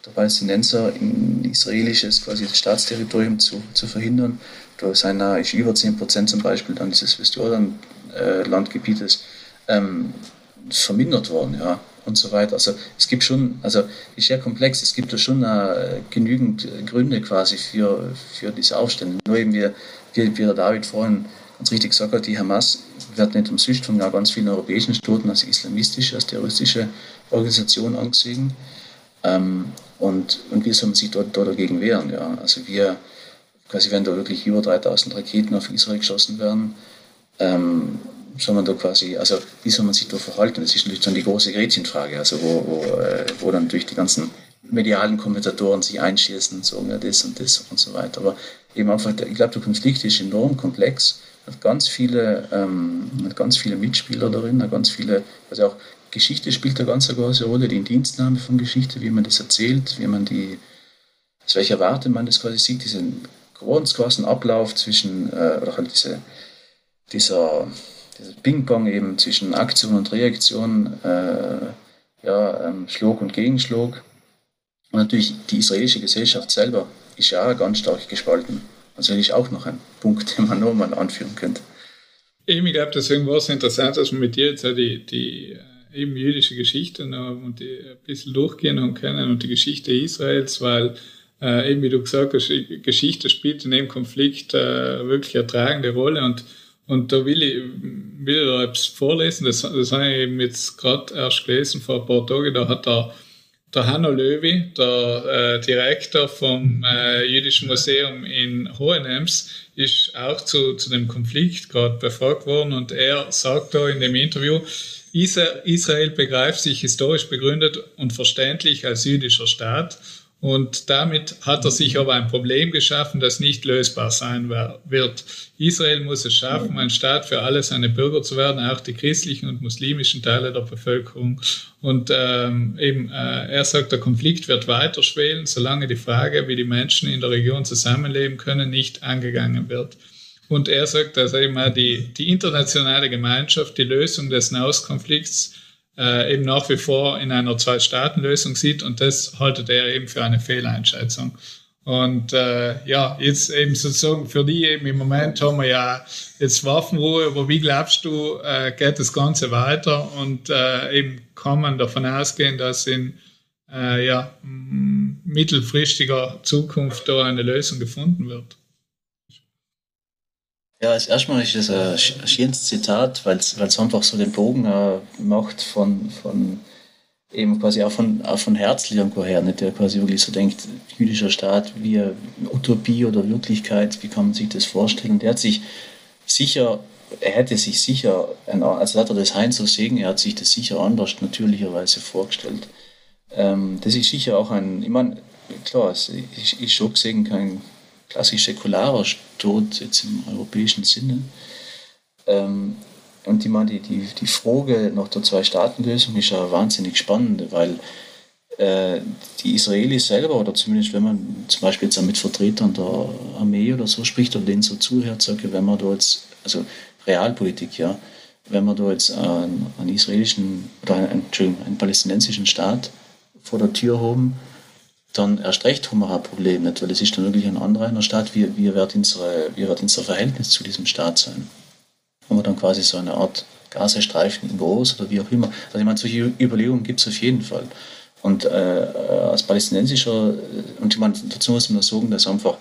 der Palästinenser in israelisches quasi das Staatsterritorium zu, zu verhindern. Da sind über 10 Prozent zum Beispiel dann dieses Westjordan-Landgebietes ähm, vermindert worden, ja, und so weiter. Also es gibt schon, also ist sehr komplex, es gibt da schon äh, genügend Gründe quasi für, für diese Aufstände. Nur eben wie, wie, wie der David vorhin ganz richtig gesagt hat, die Hamas wird nicht umsonst von ganz vielen europäischen Staaten als islamistische, als terroristische Organisation angesehen. Ähm, und, und wie soll sich dort, dort dagegen wehren? Ja? Also wir, quasi wenn da wirklich über 3000 Raketen auf Israel geschossen werden, ähm, soll man da quasi, also wie soll man sich da verhalten? Das ist natürlich dann die große Gretchenfrage, also wo, wo, äh, wo dann durch die ganzen medialen Kommentatoren sich einschießen und sagen, ja, das und das und so weiter. Aber eben einfach, ich glaube, der Konflikt ist enorm komplex, hat ganz viele, ähm, hat ganz viele Mitspieler darin, hat ganz viele, also auch Geschichte spielt eine ganz große Rolle, die Indienstnahme von Geschichte, wie man das erzählt, wie man die, aus welcher Warte man das quasi sieht, diesen großen Ablauf zwischen, äh, oder halt diese, dieser, Ping-Pong eben zwischen Aktion und Reaktion, äh, ja, ähm, Schlag und Gegenschlag. Und natürlich die israelische Gesellschaft selber ist ja auch ganz stark gespalten. Also das ist auch noch ein Punkt, den man nochmal anführen könnte. Ich glaube, deswegen war es interessant, dass wir mit dir jetzt die, die eben jüdische Geschichte noch, und die ein bisschen durchgehen und kennen und die Geschichte Israels, weil äh, eben wie du gesagt hast, Geschichte spielt in dem Konflikt äh, wirklich eine tragende Rolle und und da will ich, will ich da etwas vorlesen, das, das habe ich eben jetzt gerade erst gelesen vor ein paar Tagen, da hat der, der Hanno Löwy, der äh, Direktor vom äh, Jüdischen Museum in Hohenems, ist auch zu, zu dem Konflikt gerade befragt worden. Und er sagt da in dem Interview, Israel begreift sich historisch begründet und verständlich als jüdischer Staat und damit hat er sich aber ein Problem geschaffen, das nicht lösbar sein wird. Israel muss es schaffen, ein Staat für alle seine Bürger zu werden, auch die christlichen und muslimischen Teile der Bevölkerung. Und ähm, eben, äh, er sagt, der Konflikt wird weiter schwelen, solange die Frage, wie die Menschen in der Region zusammenleben können, nicht angegangen wird. Und er sagt, dass eben die, die internationale Gemeinschaft die Lösung des Nahostkonflikts äh, eben nach wie vor in einer Zwei-Staaten-Lösung sieht und das haltet er eben für eine Fehleinschätzung. Und äh, ja, jetzt eben sozusagen für die eben im Moment haben wir ja jetzt Waffenruhe, aber wie glaubst du, äh, geht das Ganze weiter und äh, eben kann man davon ausgehen, dass in äh, ja, mittelfristiger Zukunft da eine Lösung gefunden wird? Ja, als erstmal ist das ein schönes Zitat, weil es einfach so den Bogen äh, macht von, von eben quasi auch von, auch von Herzl irgendwo her, nicht? der quasi wirklich so denkt, jüdischer Staat, wie Utopie oder Wirklichkeit, wie kann man sich das vorstellen? Der hat sich sicher, er hätte sich sicher, also hat er das Heinz so sehen, er hat sich das sicher anders natürlicherweise vorgestellt. Ähm, das ist sicher auch ein, ich meine, klar, es ist, ist schon gesehen kein klassisch säkularer Tod jetzt im europäischen Sinne. Ähm, und meine, die, die, die Frage nach der Zwei-Staaten-Lösung ist ja wahnsinnig spannend, weil äh, die Israelis selber, oder zumindest wenn man zum Beispiel jetzt mit Vertretern der Armee oder so spricht oder denen so zuhört, sage wenn man da jetzt, also Realpolitik, ja, wenn man da jetzt einen, einen israelischen oder einen, einen palästinensischen Staat vor der Tür haben, dann erst recht haben wir ein Problem nicht, weil es ist dann wirklich ein anderer in der Stadt, wie, wie, wird unsere, wie wird unser Verhältnis zu diesem Staat sein? Haben wir dann quasi so eine Art Gazastreifen in groß oder wie auch immer. Also ich meine, solche Überlegungen gibt es auf jeden Fall. Und äh, als palästinensischer, und ich meine, dazu muss man sagen, dass einfach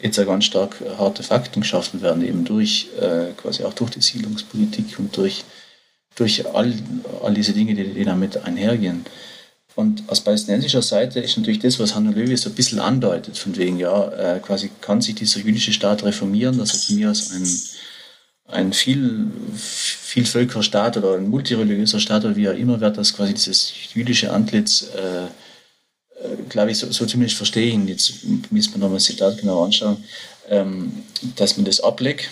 jetzt ja ganz stark harte Fakten geschaffen werden, eben durch äh, quasi auch durch die Siedlungspolitik und durch, durch all, all diese Dinge, die, die damit einhergehen. Und aus palästinensischer Seite ist natürlich das, was Hanno Löwy so ein bisschen andeutet, von wegen, ja, äh, quasi kann sich dieser jüdische Staat reformieren, dass er von mir aus ein ein viel, Vielvölkerstaat oder ein multireligiöser Staat oder wie auch immer wird das quasi dieses jüdische Antlitz, äh, äh, glaube ich, so, so zumindest verstehen, jetzt müssen wir nochmal das Zitat genau anschauen, ähm, dass man das ablegt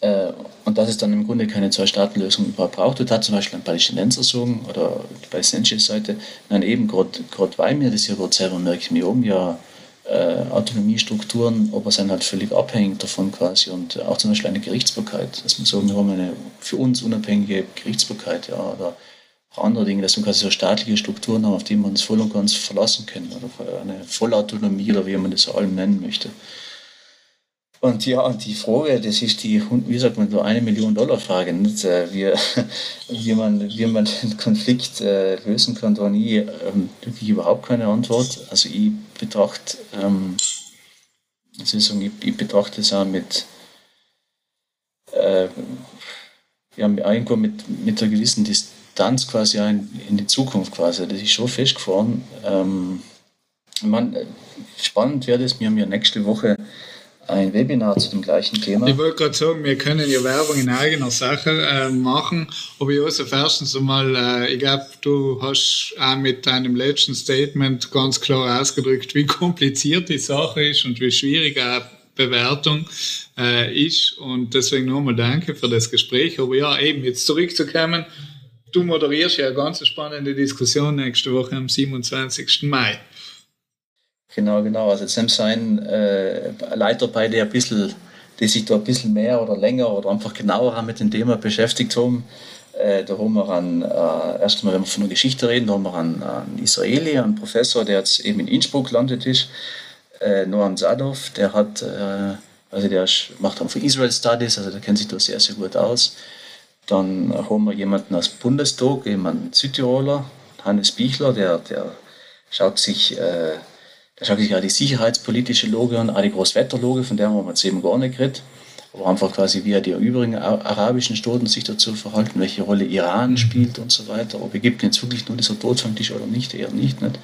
und dass es dann im Grunde keine Zwei-Staaten-Lösung braucht. Und hat zum Beispiel ein Palästinenser sagen oder die palästinensische Seite, nein, eben gerade weil mir das ja gerade selber merke, wir haben ja äh, Autonomiestrukturen, aber sind halt völlig abhängig davon quasi und auch zum Beispiel eine Gerichtsbarkeit, dass man sagen, wir haben eine für uns unabhängige Gerichtsbarkeit, ja, oder auch andere Dinge, dass wir quasi so staatliche Strukturen haben, auf die wir uns voll und ganz verlassen können, oder eine Vollautonomie oder wie man das allem nennen möchte. Und ja, die Frage, das ist die, wie sagt man, so eine Million Dollar Frage, nicht? Äh, wie, wie, man, wie man den Konflikt äh, lösen kann, da nie ähm, wirklich überhaupt keine Antwort. Also ich betrachte, ähm, also ich, ich betrachte es auch mit, äh, ja, irgendwo mit, mit einer gewissen Distanz quasi in, in die Zukunft quasi. Das ist schon festgefahren. Ähm, man, spannend wäre es, wir haben ja nächste Woche ein Webinar zu dem gleichen Thema. Ich wollte gerade sagen, wir können ja Werbung in eigener Sache äh, machen. Aber Josef, erstens einmal, äh, ich glaube, du hast auch mit deinem letzten Statement ganz klar ausgedrückt, wie kompliziert die Sache ist und wie schwierig eine Bewertung äh, ist. Und deswegen nochmal danke für das Gespräch. Aber ja, eben jetzt zurückzukommen, du moderierst ja eine ganz spannende Diskussion nächste Woche am 27. Mai. Genau, genau. Also sie einen äh, Leiter bei, der ein bisschen, die sich da ein bisschen mehr oder länger oder einfach genauer mit dem Thema beschäftigt haben. Äh, da haben wir einen, äh, erstmal, wenn wir von der Geschichte reden, da haben wir einen, Israeli, einen Professor, der jetzt eben in Innsbruck gelandet ist, äh, Noam Zadov, der hat, äh, also der macht auch für Israel Studies, also der kennt sich da sehr, sehr gut aus. Dann haben wir jemanden aus Bundestag, jemanden Südtiroler, Hannes Bichler, der, der schaut sich äh, da schaut sich ja die sicherheitspolitische Logik an, auch die Großwetterlogik, von der haben wir jetzt eben gar nicht geredet. Aber einfach quasi, wie die übrigen arabischen Staaten sich dazu verhalten, welche Rolle Iran mhm. spielt und so weiter. Ob Ägypten jetzt wirklich nur dieser Todfangtisch oder nicht, eher nicht. nicht.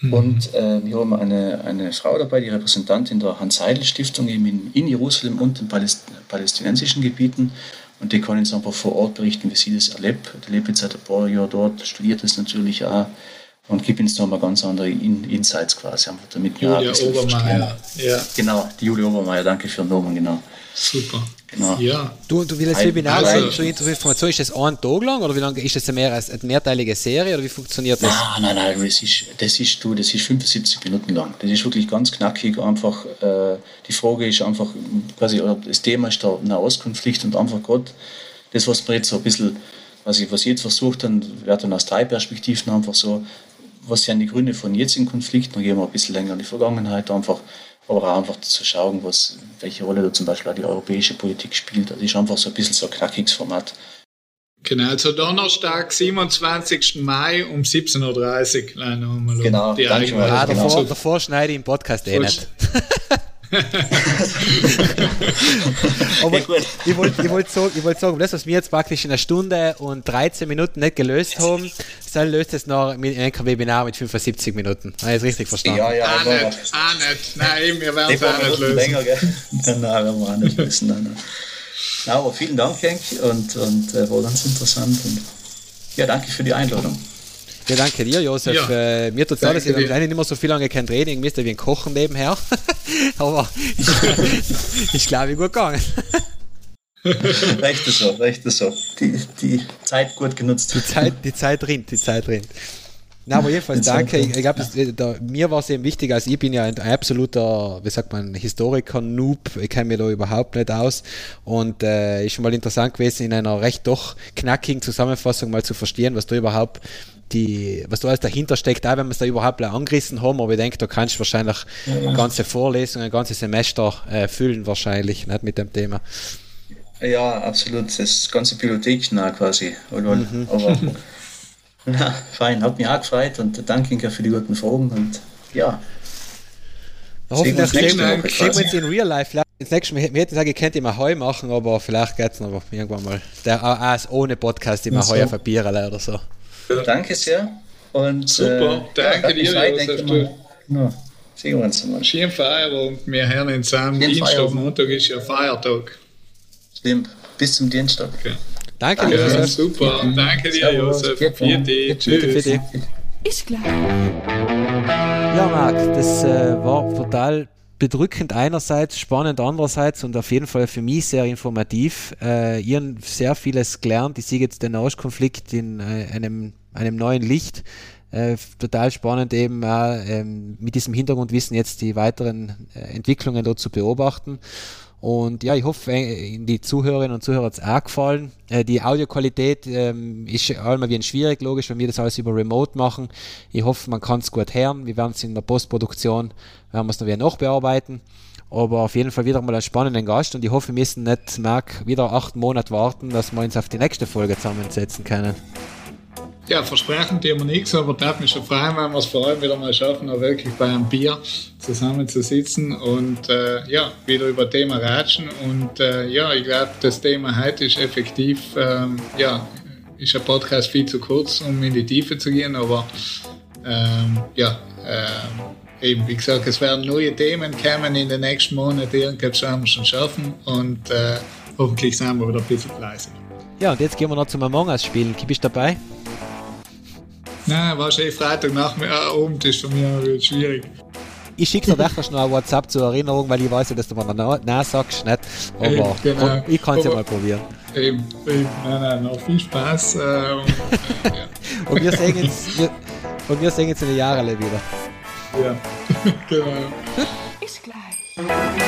Mhm. Und äh, wir haben eine, eine Frau dabei, die Repräsentantin der Hans-Seidel-Stiftung in, in Jerusalem und den Paläst palästinensischen Gebieten. Und die kann uns einfach vor Ort berichten, wie sie das erlebt. Die lebt jetzt seit ein paar Jahren dort, studiert das natürlich auch und gibt uns nochmal ganz andere In Insights quasi. Damit Julia Obermeier, ja. Genau, die Julia Obermeier, danke für den Namen, genau. Super. Genau. Ja. Du, du willst das Webinar also, zur Information, ist das ein Tag lang oder wie lange ist das eine, mehr, eine mehrteilige Serie oder wie funktioniert das? Nein, nein, nein, das ist, das ist, du, das ist 75 Minuten lang. Das ist wirklich ganz knackig. Einfach, äh, die Frage ist einfach, quasi, das Thema ist der Nahostkonflikt und einfach Gott, das, was wir jetzt so ein bisschen was ich, was ich jetzt versucht dann wäre dann aus drei Perspektiven einfach so, was sind die Gründe von jetzigen Konflikten, dann gehen wir ein bisschen länger in die Vergangenheit einfach, aber auch einfach zu schauen, was, welche Rolle da zum Beispiel auch die europäische Politik spielt. Das ist einfach so ein bisschen so ein knackiges Format. Genau, also Donnerstag, 27. Mai um 17.30 Uhr. Genau, die danke mal. Ah, davor, genau. davor schneide ich im Podcast eh nicht. Aber ich wollte ich wollt sagen, wollt sagen, das, was wir jetzt praktisch in einer Stunde und 13 Minuten nicht gelöst haben, dann löst es noch mit einem Webinar mit 75 Minuten. Habe ich es richtig verstanden? Ja, ja. Ah, nicht, ah, nicht. Nein, wir werden es auch nicht lösen. Länger, gell? Nein, werden wir auch nicht lösen. Nein, nein. Ja, aber vielen Dank, Henk, und, und äh, war ganz interessant. Und ja, danke für die Einladung. Ja, danke dir, Josef. Ja. Äh, mir tut es leid, dass ich nicht mehr so viel lange kein Training müsste wie ein Kochen nebenher. aber ich glaube, gut gegangen. recht so, recht so. Die, die Zeit gut genutzt. Die Zeit, die Zeit rinnt, die Zeit rinnt. Na, aber jedenfalls danke. Ich, ich glaube, ja. mir war es eben wichtig, also ich bin ja ein, absoluter, wie sagt man, Historiker-Noob. Ich kenne mich da überhaupt nicht aus. Und äh, ist schon mal interessant gewesen, in einer recht doch knackigen Zusammenfassung mal zu verstehen, was da überhaupt die, was da alles dahinter steckt, auch wenn wir es da überhaupt angerissen haben, aber ich denke, da kannst du wahrscheinlich ja. ganze Vorlesungen, ein ganzes Semester äh, füllen wahrscheinlich, nicht mit dem Thema. Ja, absolut. Das ganze Bibliothek nah quasi. Mhm. Aber Ja, fein, hat mich auch gefreut und danke Inka für die guten Fragen und ja. Hoffentlich sehen wir, uns in Real Life. Das nächste Mal, wir hätten gesagt, ihr könnt immer Heu machen, aber vielleicht geht es noch irgendwann mal. Der auch ohne Podcast immer. Heu auf Bier oder so. Danke sehr. Und, Super, äh, danke dir, Josef. Du. No, sehen wir uns mal. Schönen Feierabend, wir hören uns am Dienstag, Montag ist ja Feiertag. Stimmt, bis zum Dienstag. Okay. Danke, ja, Josef. Super, danke dir, Josef. Vierte, tschüss. Ist klar. Ja, Marc, das äh, war total bedrückend einerseits, spannend andererseits und auf jeden Fall für mich sehr informativ. Äh, ihr habt sehr vieles gelernt. Ich sehe jetzt den Nahostkonflikt in äh, einem, einem neuen Licht. Äh, total spannend eben äh, mit diesem Hintergrundwissen jetzt die weiteren äh, Entwicklungen dort zu beobachten. Und ja, ich hoffe, äh, die Zuhörerinnen und Zuhörer hat es auch gefallen. Äh, die Audioqualität ähm, ist einmal wie ein schwierig, logisch, wenn wir das alles über Remote machen. Ich hoffe, man kann es gut hören. Wir werden es in der Postproduktion, werden wir es noch wieder nachbearbeiten. Aber auf jeden Fall wieder mal einen spannenden Gast und ich hoffe, wir müssen nicht, Marc, wieder acht Monate warten, dass wir uns auf die nächste Folge zusammensetzen können. Ja, versprechen tun wir nichts, aber darf mich schon freuen, wenn wir es vor allem wieder mal schaffen, auch wirklich bei einem Bier zusammen zu sitzen und äh, ja, wieder über Thema ratschen. Und äh, ja, ich glaube, das Thema heute ist effektiv, ähm, ja, ist ein Podcast viel zu kurz, um in die Tiefe zu gehen, aber ähm, ja, äh, eben, wie gesagt, es werden neue Themen kommen in den nächsten Monaten, irgendwas werden wir schon schaffen und äh, hoffentlich sind wir wieder ein bisschen fleißig. Ja, und jetzt gehen wir noch zum Among Us spielen. Bist du dabei? Nein, wahrscheinlich Freitag nach mir äh, Abend ist für mich schwierig. Ich schicke dir wirklich noch ein WhatsApp zur Erinnerung, weil ich weiß ja, dass du mir noch nein sagst, nicht? Aber eben, genau. ich kann es ja mal probieren. Eben, eben. Nein, nein, noch viel Spaß. Äh, und, äh, ja. und, wir sehen uns, wir, und wir sehen uns in den Jahren wieder. Ja, genau. Ist gleich.